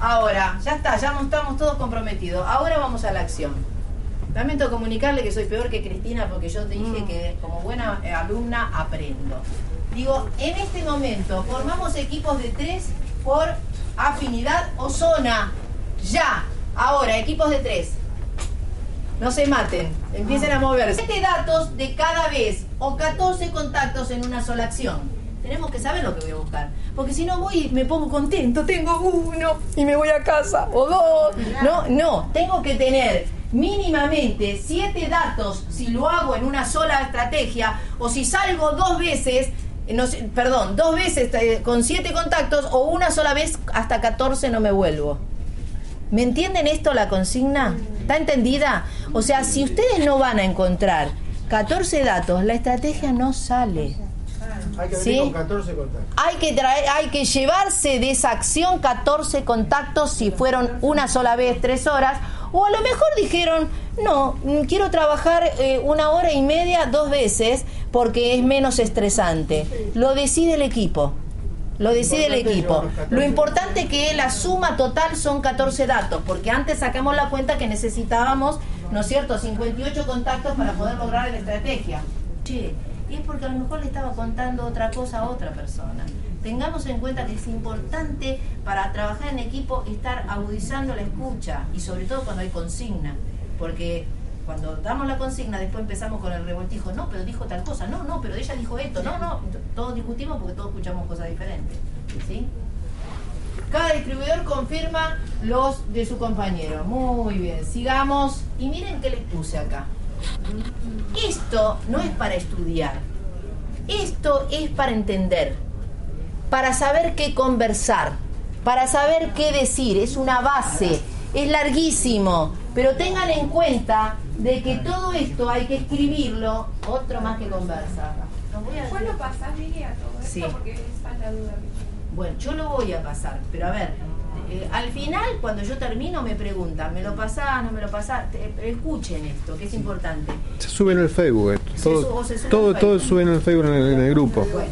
S1: Ahora, ya está, ya estamos todos comprometidos. Ahora vamos a la acción. Lamento comunicarle que soy peor que Cristina porque yo te dije que como buena eh, alumna aprendo. Digo, en este momento formamos equipos de tres por afinidad o zona. Ya. Ahora, equipos de tres. No se maten, empiecen a moverse. 7 datos de cada vez o 14 contactos en una sola acción. Tenemos que saber lo que voy a buscar. Porque si no voy y me pongo contento, tengo uno y me voy a casa, o dos. No, no, tengo que tener mínimamente 7 datos si lo hago en una sola estrategia o si salgo dos veces, perdón, dos veces eh, con 7 contactos o una sola vez hasta 14 no me vuelvo. ¿Me entienden esto la consigna? ¿Está entendida? O sea, si ustedes no van a encontrar 14 datos, la estrategia no sale.
S10: Hay que
S1: ¿Sí?
S10: con 14 contactos.
S1: Hay que traer, hay que llevarse de esa acción 14 contactos si fueron una sola vez, tres horas. O a lo mejor dijeron, no, mm, quiero trabajar eh, una hora y media dos veces porque es menos estresante. Lo decide el equipo. Lo decide el equipo.
S10: llevar los 14.
S1: Lo importante es que la suma total son 14 datos, porque antes sacamos la cuenta que necesitábamos, ¿no es cierto?, 58 contactos para poder lograr la estrategia. Che, y es porque a lo mejor le estaba contando otra cosa a otra persona. Tengamos en cuenta que es importante para trabajar en equipo estar agudizando la escucha y sobre todo cuando hay consigna, porque cuando damos la consigna después empezamos con el revoltijo, no, pero dijo tal cosa, no, no, pero ella dijo esto, no, no, todos discutimos porque todos escuchamos cosas diferentes, ¿sí? Cada distribuidor confirma los de su compañero. Muy bien, sigamos. Y miren qué les puse acá. Esto no es para estudiar. Esto es para entender. Para saber qué conversar. Para saber qué decir. Es una base. Es larguísimo. Pero tengan en cuenta de que todo esto hay que escribirlo. Otro más que conversa. Los voy a-
S11: Después lo pasás, a todo esto
S1: Sí.
S11: porque está la duda.
S1: Bueno, yo lo voy a pasar, pero a ver, eh, al final cuando yo termino me preguntan, ¿me lo pasás, no me lo pasás? Te- escuchen esto, que es importante.
S13: Se sube en el Facebook esto.
S1: Se
S13: Todo,
S1: sube- se sube
S13: todo,
S1: en
S13: todo
S1: Facebook.
S13: sube en el Facebook en el, en el grupo.
S1: Bueno,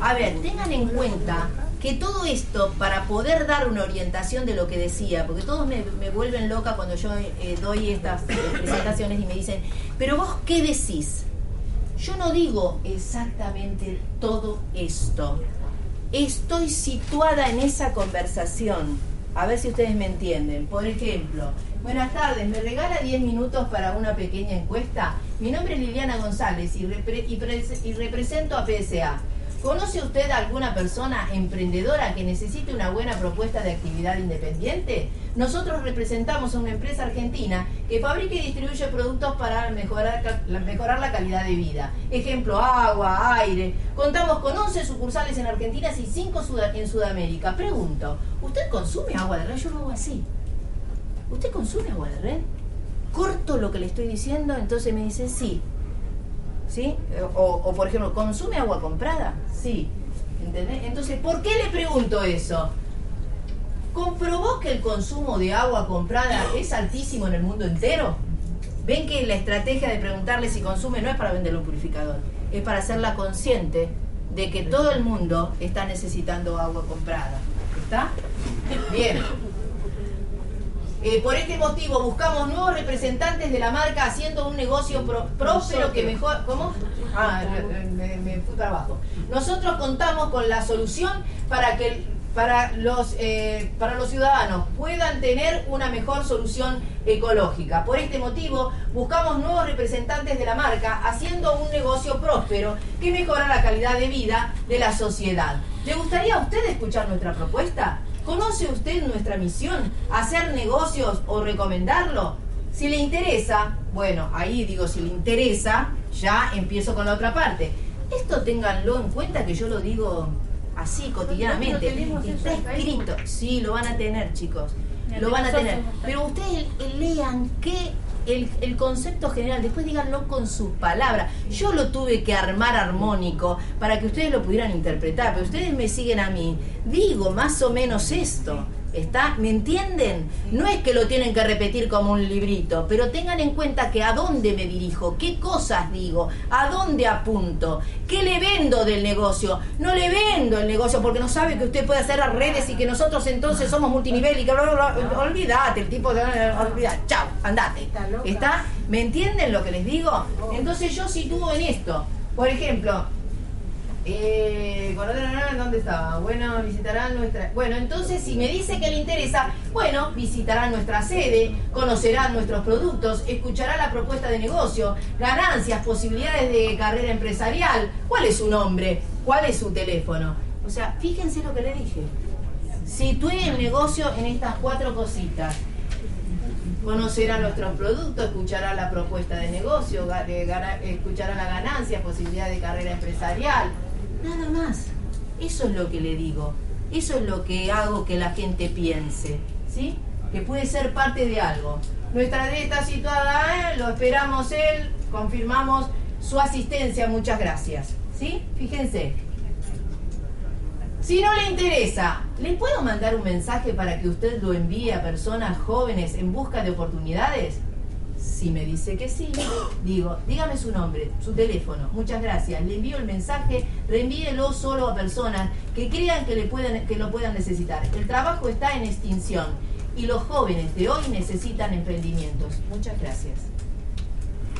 S1: a ver, tengan en cuenta que todo esto, para poder dar una orientación de lo que decía, porque todos me, me vuelven loca cuando yo eh, doy estas eh, presentaciones y me dicen, pero vos qué decís? Yo no digo exactamente todo esto. Estoy situada en esa conversación. A ver si ustedes me entienden. Por ejemplo, buenas tardes, ¿me regala 10 minutos para una pequeña encuesta? Mi nombre es Liliana González y, repre- y y represento a PSA. ¿Conoce usted a alguna persona emprendedora que necesite una buena propuesta de actividad independiente? Nosotros representamos a una empresa argentina que fabrica y distribuye productos para mejorar, mejorar la calidad de vida. Ejemplo, agua, aire. Contamos con 11 sucursales en Argentina y 5 en Sudamérica. Pregunto, ¿usted consume agua de red? Yo lo hago así. ¿Usted consume agua de red? Corto lo que le estoy diciendo, entonces me dice sí. ¿Sí? O, o, por ejemplo, ¿consume agua comprada? Sí. ¿Entendés? Entonces, ¿por qué le pregunto eso? ¿Comprobó que el consumo de agua comprada es altísimo en el mundo entero? Ven que la estrategia de preguntarle si consume no es para venderle un purificador, es para hacerla consciente de que todo el mundo está necesitando agua comprada. ¿Está? Bien. Eh, por este motivo buscamos nuevos representantes de la marca haciendo un negocio próspero que mejor... ¿Cómo? Ah, me, me fui para abajo. Nosotros contamos con la solución para que para los eh, para los ciudadanos puedan tener una mejor solución ecológica. Por este motivo buscamos nuevos representantes de la marca haciendo un negocio próspero que mejora la calidad de vida de la sociedad. ¿Le gustaría a usted escuchar nuestra propuesta? ¿Conoce usted nuestra misión? ¿Hacer negocios o recomendarlo? Si le interesa, bueno, ahí digo, si le interesa, ya empiezo con la otra parte. Esto ténganlo en cuenta que yo lo digo así cotidianamente. Está escrito. Sí, lo van a tener, chicos. Lo van a tener. Pero ustedes lean qué el, el concepto general, después díganlo con sus palabras. Yo lo tuve que armar armónico para que ustedes lo pudieran interpretar, pero ustedes me siguen a mí. Digo más o menos esto. ¿Está? ¿Me entienden? No es que lo tienen que repetir como un librito, pero tengan en cuenta que a dónde me dirijo, qué cosas digo, a dónde apunto, qué le vendo del negocio. No le vendo el negocio porque no sabe que usted puede hacer las redes y que nosotros entonces somos multinivel y que bla, bla, bla. Olvídate, el tipo de. Olvídate, chao, andate. ¿Está? ¿Me entienden lo que les digo? Entonces yo sitúo en esto. Por ejemplo, eh, conocerán ¿dónde estaba? Bueno, visitarán nuestra... Bueno, entonces si me dice que le interesa, bueno, visitará nuestra sede, conocerá nuestros productos, escuchará la propuesta de negocio, ganancias, posibilidades de carrera empresarial, cuál es su nombre, cuál es su teléfono. O sea, fíjense lo que le dije. Situé el negocio en estas cuatro cositas. Conocerá nuestros productos, escuchará la propuesta de negocio, escuchará la ganancia, posibilidad de carrera empresarial. Nada más. Eso es lo que le digo. Eso es lo que hago que la gente piense. ¿Sí? Que puede ser parte de algo. Nuestra D está situada, ¿eh? lo esperamos él, confirmamos su asistencia, muchas gracias. ¿Sí? Fíjense. Si no le interesa, ¿le puedo mandar un mensaje para que usted lo envíe a personas jóvenes en busca de oportunidades? Si me dice que sí, digo, dígame su nombre, su teléfono, muchas gracias. Le envío el mensaje, reenvíelo solo a personas que crean que, le puedan, que lo puedan necesitar. El trabajo está en extinción y los jóvenes de hoy necesitan emprendimientos. Muchas gracias.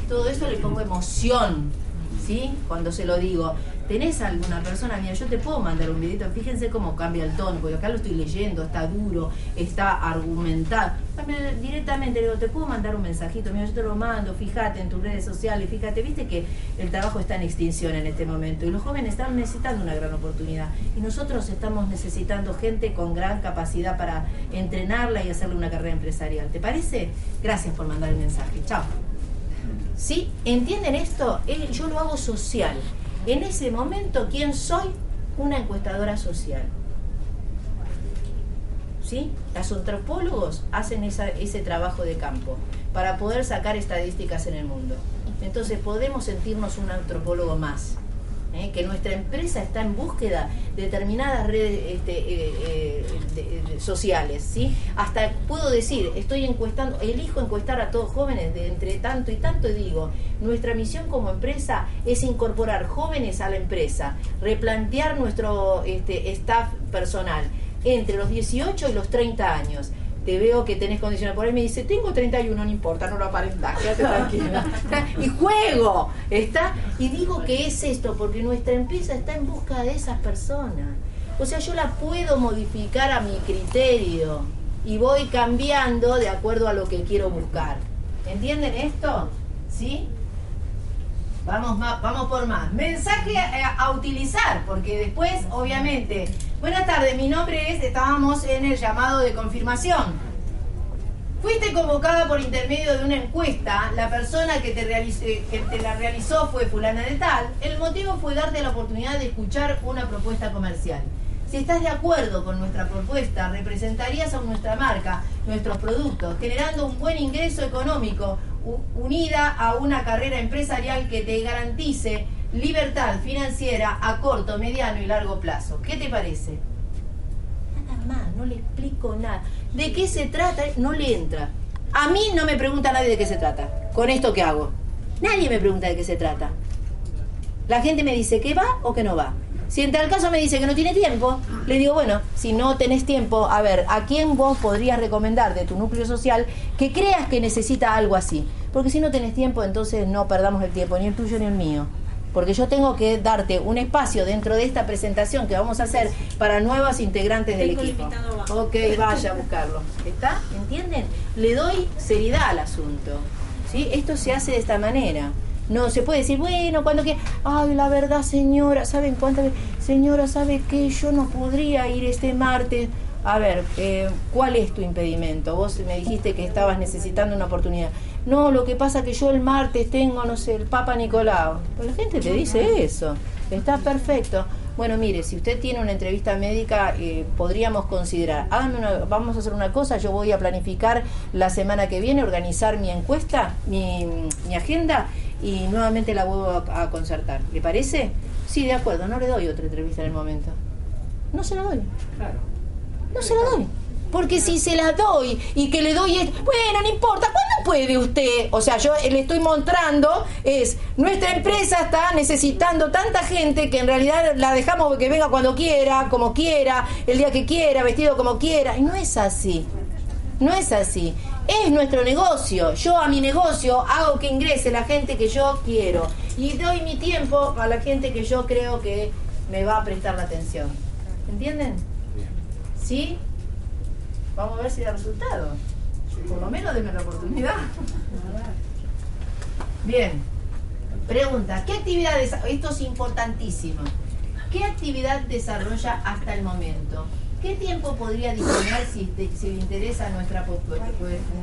S1: Todo eso le pongo emoción, ¿sí? Cuando se lo digo. ¿Tenés alguna persona? Mira, yo te puedo mandar un videito. Fíjense cómo cambia el tono, porque acá lo estoy leyendo, está duro, está argumentado. Directamente le digo, te puedo mandar un mensajito. Mira, yo te lo mando, fíjate en tus redes sociales, fíjate, viste que el trabajo está en extinción en este momento y los jóvenes están necesitando una gran oportunidad. Y nosotros estamos necesitando gente con gran capacidad para entrenarla y hacerle una carrera empresarial. ¿Te parece? Gracias por mandar el mensaje. Chao. ¿Sí? ¿Entienden esto? Eh, Yo lo hago social. En ese momento, ¿quién soy? Una encuestadora social. ¿Sí? Los antropólogos hacen ese trabajo de campo para poder sacar estadísticas en el mundo. Entonces podemos sentirnos un antropólogo más. ¿Eh? Que nuestra empresa está en búsqueda de determinadas redes este, eh, eh, sociales. ¿sí? Hasta puedo decir, estoy encuestando, elijo encuestar a todos jóvenes de entre tanto y tanto y digo, nuestra misión como empresa es incorporar jóvenes a la empresa, replantear nuestro este, staff personal entre los 18 y los 30 años. Te veo que tenés condiciones. Por ahí me dice, tengo 31, no importa, no lo aparentás, quédate tranquila. y juego, ¿está? Y digo que es esto, porque nuestra empresa está en busca de esas personas. O sea, yo la puedo modificar a mi criterio y voy cambiando de acuerdo a lo que quiero buscar. ¿Entienden esto? ¿Sí? Vamos, vamos por más. Mensaje a, a utilizar, porque después, obviamente. Buenas tardes, mi nombre es. Estábamos en el llamado de confirmación. Fuiste convocada por intermedio de una encuesta. La persona que te, realice- que te la realizó fue fulana de tal. El motivo fue darte la oportunidad de escuchar una propuesta comercial. Si estás de acuerdo con nuestra propuesta, representarías a nuestra marca, nuestros productos, generando un buen ingreso económico unida a una carrera empresarial que te garantice libertad financiera a corto, mediano y largo plazo. ¿Qué te parece? Nada más, no le explico nada. ¿De qué se trata? No le entra. A mí no me pregunta nadie de qué se trata. Con esto que hago. Nadie me pregunta de qué se trata. La gente me dice que va o que no va. Si en tal caso me dice que no tiene tiempo, le digo, bueno, si no tenés tiempo, a ver, ¿a quién vos podrías recomendar de tu núcleo social que creas que necesita algo así? Porque si no tenés tiempo, entonces no perdamos el tiempo, ni el tuyo ni el mío. Porque yo tengo que darte un espacio dentro de esta presentación que vamos a hacer para nuevos integrantes del equipo. Ok, vaya a buscarlo. ¿Está? ¿Entienden? Le doy seriedad al asunto. ¿Sí? Esto se hace de esta manera. No se puede decir, bueno, cuando que, ay, la verdad, señora, ¿saben cuántas veces? Señora, ¿sabe qué? Yo no podría ir este martes. A ver, eh, ¿cuál es tu impedimento? Vos me dijiste que estabas necesitando una oportunidad. No, lo que pasa que yo el martes tengo, no sé, el Papa Nicolau. Pues la gente te dice eso. Está perfecto. Bueno, mire, si usted tiene una entrevista médica, eh, podríamos considerar. Hágame una, vamos a hacer una cosa. Yo voy a planificar la semana que viene, organizar mi encuesta, mi, mi agenda y nuevamente la vuelvo a, a concertar. ¿Le parece? Sí, de acuerdo. No le doy otra entrevista en el momento. No se la doy. No se la doy. Porque si se la doy y que le doy es, bueno, no importa, ¿cuándo puede usted? O sea, yo le estoy mostrando es, nuestra empresa está necesitando tanta gente que en realidad la dejamos que venga cuando quiera, como quiera, el día que quiera, vestido como quiera. Y no es así. No es así. Es nuestro negocio. Yo a mi negocio hago que ingrese la gente que yo quiero. Y doy mi tiempo a la gente que yo creo que me va a prestar la atención. ¿Entienden? ¿Sí? Vamos a ver si da resultado. Por lo menos denme la oportunidad. Bien. Pregunta, ¿qué actividades, esto es importantísimo, ¿qué actividad desarrolla hasta el momento? ¿Qué tiempo podría disponer si, te- si le interesa nuestra, po-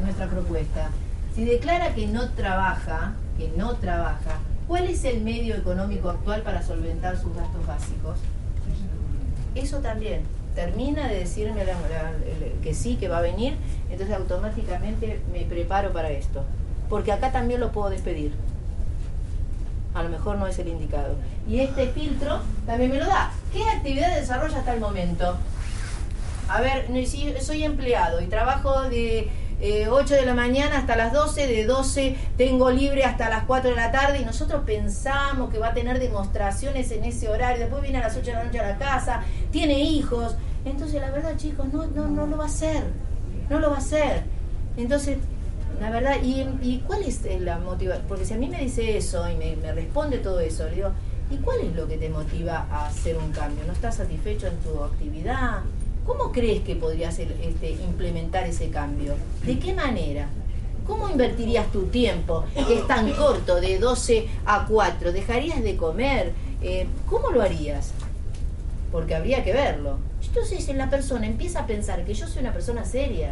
S1: nuestra propuesta? Si declara que no trabaja, que no trabaja, ¿cuál es el medio económico actual para solventar sus gastos básicos? Eso también. Termina de decirme la- la- el- que sí, que va a venir, entonces automáticamente me preparo para esto. Porque acá también lo puedo despedir. A lo mejor no es el indicado. Y este filtro también me lo da. ¿Qué actividad desarrolla hasta el momento? A ver, si soy empleado y trabajo de eh, 8 de la mañana hasta las 12, de 12 tengo libre hasta las 4 de la tarde y nosotros pensamos que va a tener demostraciones en ese horario, después viene a las 8 de la noche a la casa, tiene hijos. Entonces, la verdad, chicos, no, no, no lo va a hacer. No lo va a hacer. Entonces, la verdad, ¿y, y cuál es eh, la motivación? Porque si a mí me dice eso y me, me responde todo eso, le digo, ¿y cuál es lo que te motiva a hacer un cambio? ¿No estás satisfecho en tu actividad? ¿Cómo crees que podrías el- este, implementar ese cambio? ¿De qué manera? ¿Cómo invertirías tu tiempo? Es tan corto, de 12 a 4. ¿Dejarías de comer? Eh, ¿Cómo lo harías? Porque habría que verlo. Entonces la persona empieza a pensar que yo soy una persona seria.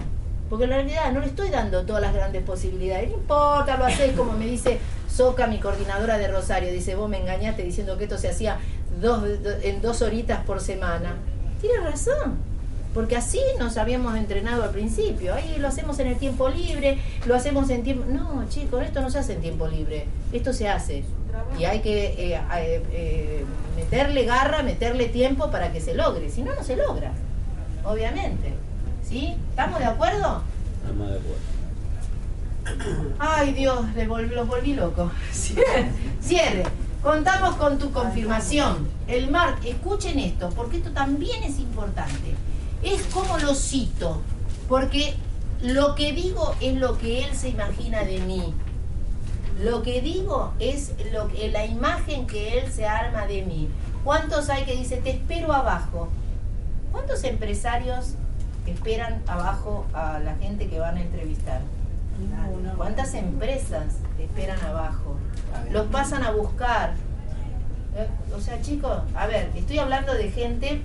S1: Porque en realidad no le estoy dando todas las grandes posibilidades. No importa, lo haces como me dice Soca, mi coordinadora de Rosario. Dice, vos me engañaste diciendo que esto se hacía dos, do- en dos horitas por semana. Tiene razón. Porque así nos habíamos entrenado al principio. Ahí lo hacemos en el tiempo libre, lo hacemos en tiempo... No, chicos, esto no se hace en tiempo libre. Esto se hace. Y hay que eh, eh, eh, meterle garra, meterle tiempo para que se logre. Si no, no se logra. Obviamente. ¿Sí? ¿Estamos de acuerdo?
S14: Estamos de acuerdo.
S1: Ay Dios, los volví locos. Cierre. Cierre. Contamos con tu confirmación. El mar, escuchen esto, porque esto también es importante. Es como lo cito, porque lo que digo es lo que él se imagina de mí. Lo que digo es lo que, la imagen que él se arma de mí. ¿Cuántos hay que dice te espero abajo? ¿Cuántos empresarios esperan abajo a la gente que van a entrevistar? ¿Cuántas empresas esperan abajo? Los pasan a buscar. Eh, O sea, chicos, a ver, estoy hablando de gente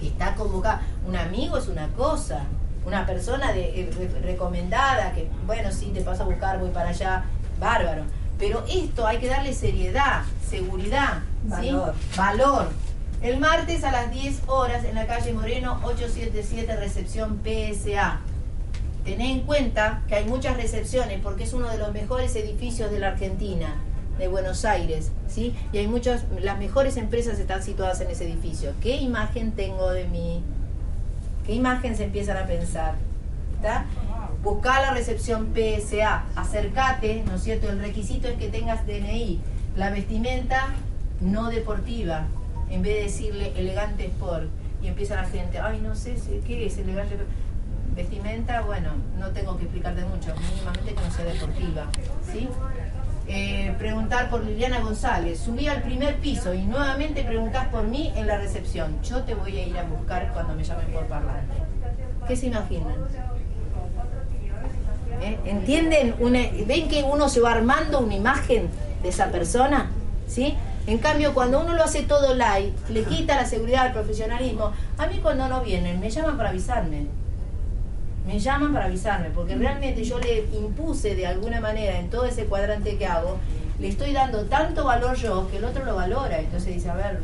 S1: que está convocada. Un amigo es una cosa, una persona de, eh, re- recomendada que, bueno, sí, te paso a buscar, voy para allá, bárbaro. Pero esto hay que darle seriedad, seguridad, ¿sí?
S5: Valor.
S1: Valor. El martes a las 10 horas en la calle Moreno 877, recepción PSA. Tené en cuenta que hay muchas recepciones porque es uno de los mejores edificios de la Argentina. de Buenos Aires, ¿sí? Y hay muchas, las mejores empresas están situadas en ese edificio. ¿Qué imagen tengo de mí? ¿Qué imagen se empiezan a pensar? ¿Está? Buscar la recepción PSA, acércate, ¿no es cierto? El requisito es que tengas DNI, la vestimenta no deportiva, en vez de decirle elegante sport. Y empieza la gente, ay, no sé, ¿qué es elegante Vestimenta, bueno, no tengo que explicarte mucho, mínimamente que no sea deportiva, ¿sí? Eh, preguntar por Liliana González. Subí al primer piso y nuevamente preguntás por mí en la recepción. Yo te voy a ir a buscar cuando me llamen por parlante. ¿Qué se imaginan? ¿Eh? ¿Entienden? ¿Ven que uno se va armando una imagen de esa persona? ¿Sí? En cambio, cuando uno lo hace todo live, le quita la seguridad al profesionalismo. A mí cuando no vienen, me llaman para avisarme. Me llaman para avisarme, porque realmente yo le impuse de alguna manera en todo ese cuadrante que hago, le estoy dando tanto valor yo que el otro lo valora. Entonces dice, a ver,